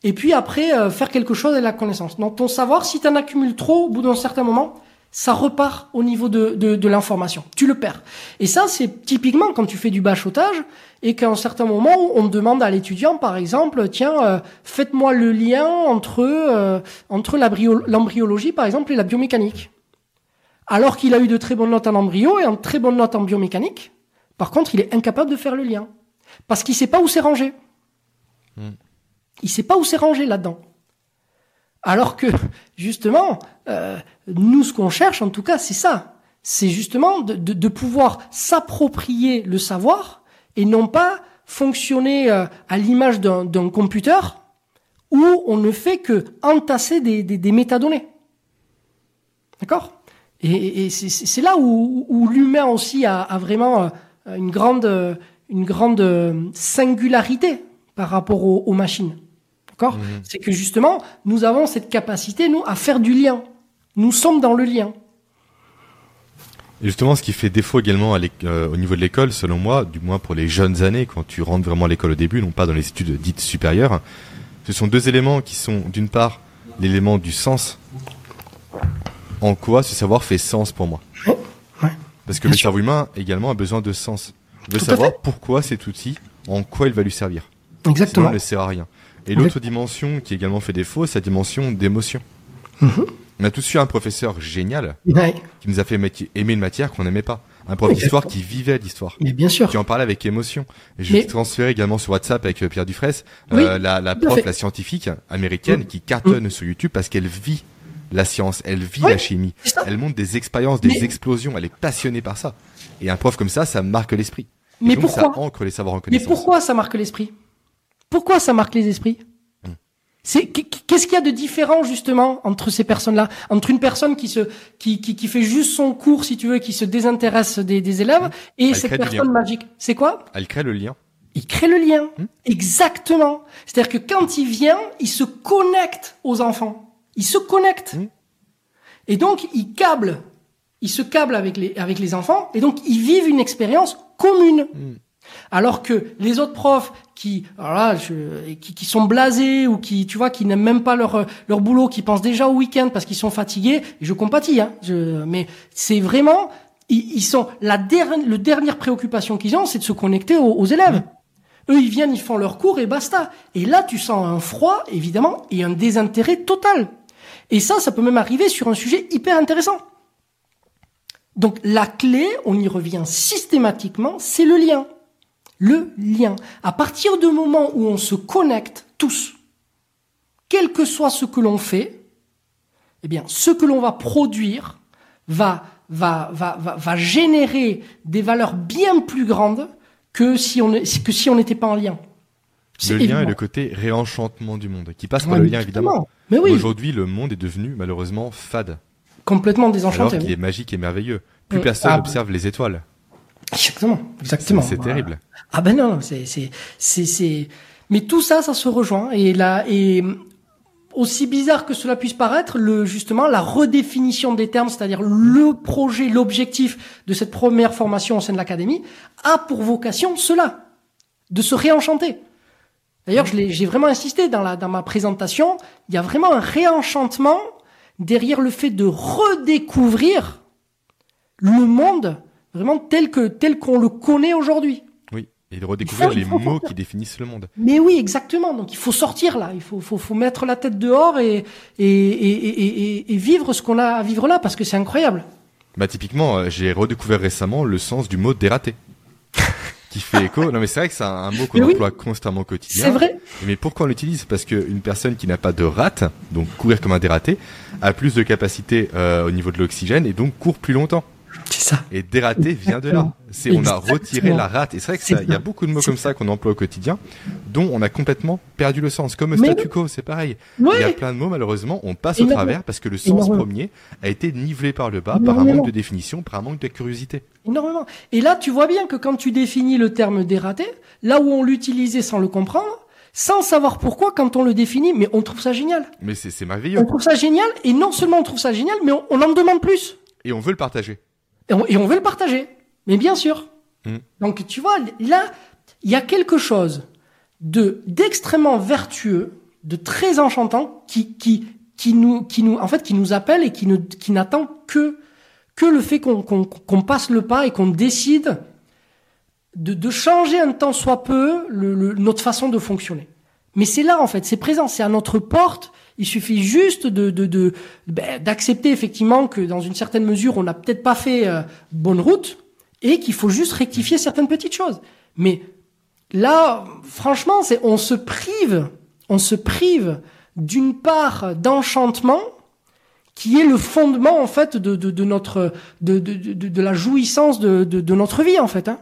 et puis après euh, faire quelque chose avec la connaissance. Donc ton savoir, si tu en accumules trop, au bout d'un certain moment, ça repart au niveau de, de, de l'information. Tu le perds. Et ça, c'est typiquement quand tu fais du bachotage et qu'à un certain moment, on demande à l'étudiant, par exemple, tiens, euh, faites-moi le lien entre euh, entre l'embryologie, par exemple, et la biomécanique. Alors qu'il a eu de très bonnes notes en embryo et en très bonnes notes en biomécanique, par contre, il est incapable de faire le lien. Parce qu'il sait pas où c'est rangé. Il hmm. Il sait pas où c'est rangé là-dedans. Alors que, justement, euh, nous, ce qu'on cherche, en tout cas, c'est ça. C'est justement de, pouvoir s'approprier le savoir et non pas fonctionner euh, à l'image d'un computer où on ne fait que entasser des, métadonnées. D'accord? Et, c'est là où, l'humain aussi a, vraiment euh, une grande une grande singularité par rapport aux, machines. D'accord mhm. C'est que justement, nous avons cette capacité, nous, à faire du lien. Nous sommes dans le lien. Et justement, ce qui fait défaut également euh, au niveau de l'école, selon moi, du moins pour les jeunes années, quand tu rentres vraiment à l'école au début, non pas dans les études dites supérieures, ce sont deux éléments qui sont, d'une part, l'élément du sens. En quoi ce savoir fait sens pour moi Parce que le cerveau humain également a besoin de sens. Je veux savoir pourquoi cet outil, en quoi il va lui servir. Exactement. Sinon, il ne sert à rien. Et l'autre dimension qui également fait défaut, c'est la dimension d'émotion. Mhm. On a tous eu un professeur génial qui nous a fait aimer une matière qu'on n'aimait pas. Un prof d'histoire qui vivait l'histoire. Mais bien sûr. Qui en parlait avec émotion. Et je vais transférer également sur WhatsApp avec euh, Pierre Dufresne, euh, la, la prof, la scientifique américaine qui cartonne sur YouTube parce qu'elle vit la science, elle vit la chimie, elle montre des expériences, des explosions, elle est passionnée par ça. Et un prof comme ça, ça marque l'esprit. Mais pourquoi ça ancre les savoirs en connaissance. Mais pourquoi ça marque l'esprit? Pourquoi ça marque les esprits hmm. C'est qu'est-ce qu'il y a de différent justement entre ces personnes-là, entre une personne qui se qui, qui, fait juste son cours si tu veux, qui se désintéresse des, élèves, hmm. et cette personne magique. C'est quoi Elle crée le lien. Il crée le lien, hmm. exactement. C'est-à-dire que quand il vient, il se connecte aux enfants. Il se connecte. Et donc, il câble, il se câble avec les, avec les enfants, et donc ils vivent une expérience commune. Alors que les autres profs qui, voilà, qui, qui, sont blasés ou qui, tu vois, qui n'aiment même pas leur leur boulot, qui pensent déjà au week-end parce qu'ils sont fatigués, je compatis, hein, je, mais c'est vraiment, ils, sont la dernière, le dernière préoccupation qu'ils ont, c'est de se connecter aux, élèves. Eux, ils viennent, ils font leur cours et basta. Et là, tu sens un froid, évidemment, et un désintérêt total. Et ça, ça peut même arriver sur un sujet hyper intéressant. Donc la clé, on y revient systématiquement, c'est le lien. Le lien. À partir du moment où on se connecte tous, quel que soit ce que l'on fait, eh bien, ce que l'on va produire va, va, va, va, va générer des valeurs bien plus grandes que si on que si on n'était pas en lien. Le lien est le côté réenchantement du monde, qui passe par le lien évidemment. Mais oui. Aujourd'hui, le monde est devenu malheureusement fade. Complètement désenchanté. Alors qu'il est magique et merveilleux. Plus personne n'observe ah, les étoiles. Exactement, exactement. C'est terrible. Ah ben non, c'est c'est c'est mais tout ça ça se rejoint et là et aussi bizarre que cela puisse paraître, le justement la redéfinition des termes, c'est-à-dire le projet, l'objectif de cette première formation au sein de l'académie a pour vocation cela, de se réenchanter. D'ailleurs, j'ai vraiment insisté dans, la, dans ma présentation, il y a vraiment un réenchantement derrière le fait de redécouvrir le monde vraiment tel que tel qu'on le connaît aujourd'hui. Oui. Et de redécouvrir les mots sortir. qui définissent le monde. Mais oui, exactement. Donc il faut sortir là, il faut, faut, faut mettre la tête dehors et, et, et, et, et- vivre ce qu'on a à vivre là parce que c'est incroyable. Bah typiquement, euh, j'ai redécouvert récemment le sens du mot dératé. qui fait écho. Non mais c'est vrai que c'est un, mot qu'on oui. emploie constamment au quotidien. C'est vrai. Mais pourquoi on l'utilise? Parce qu'une personne qui n'a pas de rate, donc courir comme un dératé, a plus de capacité euh, au niveau de l'oxygène et donc court plus longtemps. Ça. Et dératé vient de là. C'est on a retiré la rate. Et c'est vrai que ça, il y a beaucoup de mots comme ça. qu'on emploie au quotidien, dont on a complètement perdu le sens. Comme Mais statu quo, c'est pareil. Ouais. Il y a plein de mots malheureusement, on passe au Énormément. travers parce que le sens Énormément. premier a été nivelé par le bas par un manque de définition, par un manque de curiosité. Énormément. Et là, tu vois bien que quand tu définis le terme dératé, là où on l'utilisait sans le comprendre, sans savoir pourquoi, quand on le définit, mais on trouve ça génial. Mais c'est c'est On merveilleux. trouve ça génial, et non seulement on trouve ça génial, mais on, on en demande plus. Et on veut le partager. Et on, et on veut le partager. Mais bien sûr. Mm. Donc, tu vois, là, il y a quelque chose de d'extrêmement vertueux, de très enchantant, qui, qui, qui nous, qui nous, en fait, qui nous appelle et qui ne, qui n'attend que, que le fait qu'on, qu'on, qu'on passe le pas et qu'on décide de, de changer un temps soit peu le, le- notre façon de fonctionner. Mais c'est là, en fait, c'est présent, c'est à notre porte. Il suffit juste de, de, de, ben, d'accepter effectivement que dans une certaine mesure, on n'a peut-être pas fait euh, bonne route et qu'il faut juste rectifier certaines petites choses. Mais là, franchement, c'est, on se prive, on se prive d'une part d'enchantement qui est le fondement en fait de, de, de notre de, de, la jouissance de, notre vie en fait. Hein.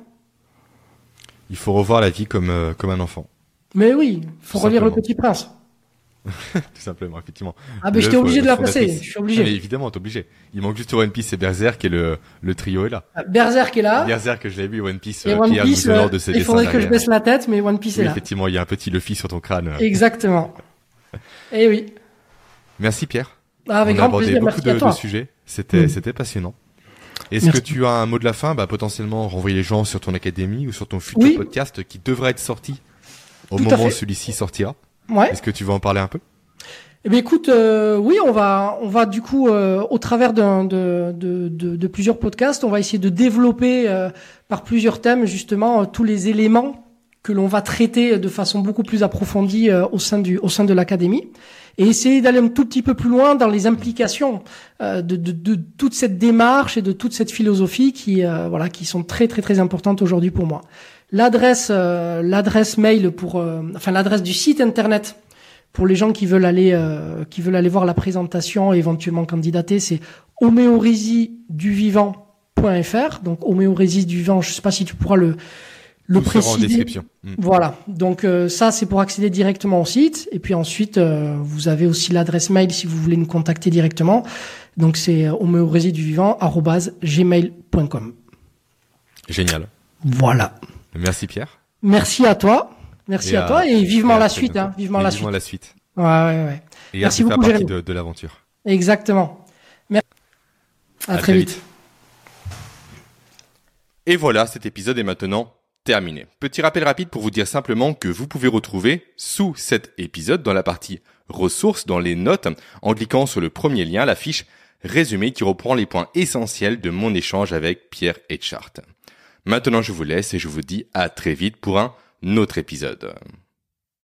Il faut revoir la vie comme euh, comme un enfant, Mais oui, faut Tout relire le. Petit Prince. tout simplement, effectivement. Ah ben j'étais obligé de la placer, je suis Mais obligé. évidemment, t'es obligé. Il manque juste One Piece et Berserk et le le trio est là. Ah, Berserk est là. Berserk que je l'ai vu, One Piece, Et euh, One Pierre Piece, euh, de ses il faudrait que je baisse la tête, mais One Piece Oui, est là. effectivement, il y a un petit Luffy sur ton crâne. Exactement. Eh oui. Merci Pierre. Ah, avec On a grand plaisir, beaucoup merci de, de sujets. C'était, Mm. c'était passionnant. Est-ce que tu as un mot de la fin? Bah, Potentiellement renvoyer les gens sur ton académie ou sur ton futur Oui. podcast qui devrait être sorti au Tout moment où celui-ci sortira. Ouais. Est-ce que tu veux en parler un peu? Eh bien, écoute, euh, oui, on va, on va du coup, euh, au travers de, de, de, de plusieurs podcasts, on va essayer de développer euh, par plusieurs thèmes justement tous les éléments que l'on va traiter de façon beaucoup plus approfondie euh, au sein du, au sein de l'académie, et essayer d'aller un tout petit peu plus loin dans les implications euh, de, de, de toute cette démarche et de toute cette philosophie qui, euh, voilà, qui sont très très très importantes aujourd'hui pour moi. L'adresse, euh, l'adresse mail pour, euh, enfin l'adresse du site internet pour les gens qui veulent aller euh, qui veulent aller voir la présentation et éventuellement candidater, c'est homéorésiduvivant.fr. Donc homéorésie du vivant, je sais pas si tu pourras le le Tout sera en préciser. description. Mm. Voilà. Donc euh, ça c'est pour accéder directement au site et puis ensuite euh, vous avez aussi l'adresse mail si vous voulez nous contacter directement. Donc c'est homéorésiduvivant@gmail.com. Génial. Voilà. Merci Pierre. Merci à toi. Merci Et à, à- toi et vivement la suite hein, vivement Et la vivement suite. la suite. Ouais ouais ouais. Et Merci beaucoup, partie Jérémy. de, de l'aventure. Exactement. Merci. À, très vite. Et voilà, cet épisode est maintenant terminé. Petit rappel rapide pour vous dire simplement que vous pouvez retrouver sous cet épisode dans la partie ressources, dans les notes, en cliquant sur le premier lien, la fiche résumé qui reprend les points essentiels de mon échange avec Pierre Etchart. Maintenant, je vous laisse et je vous dis à très vite pour un autre épisode.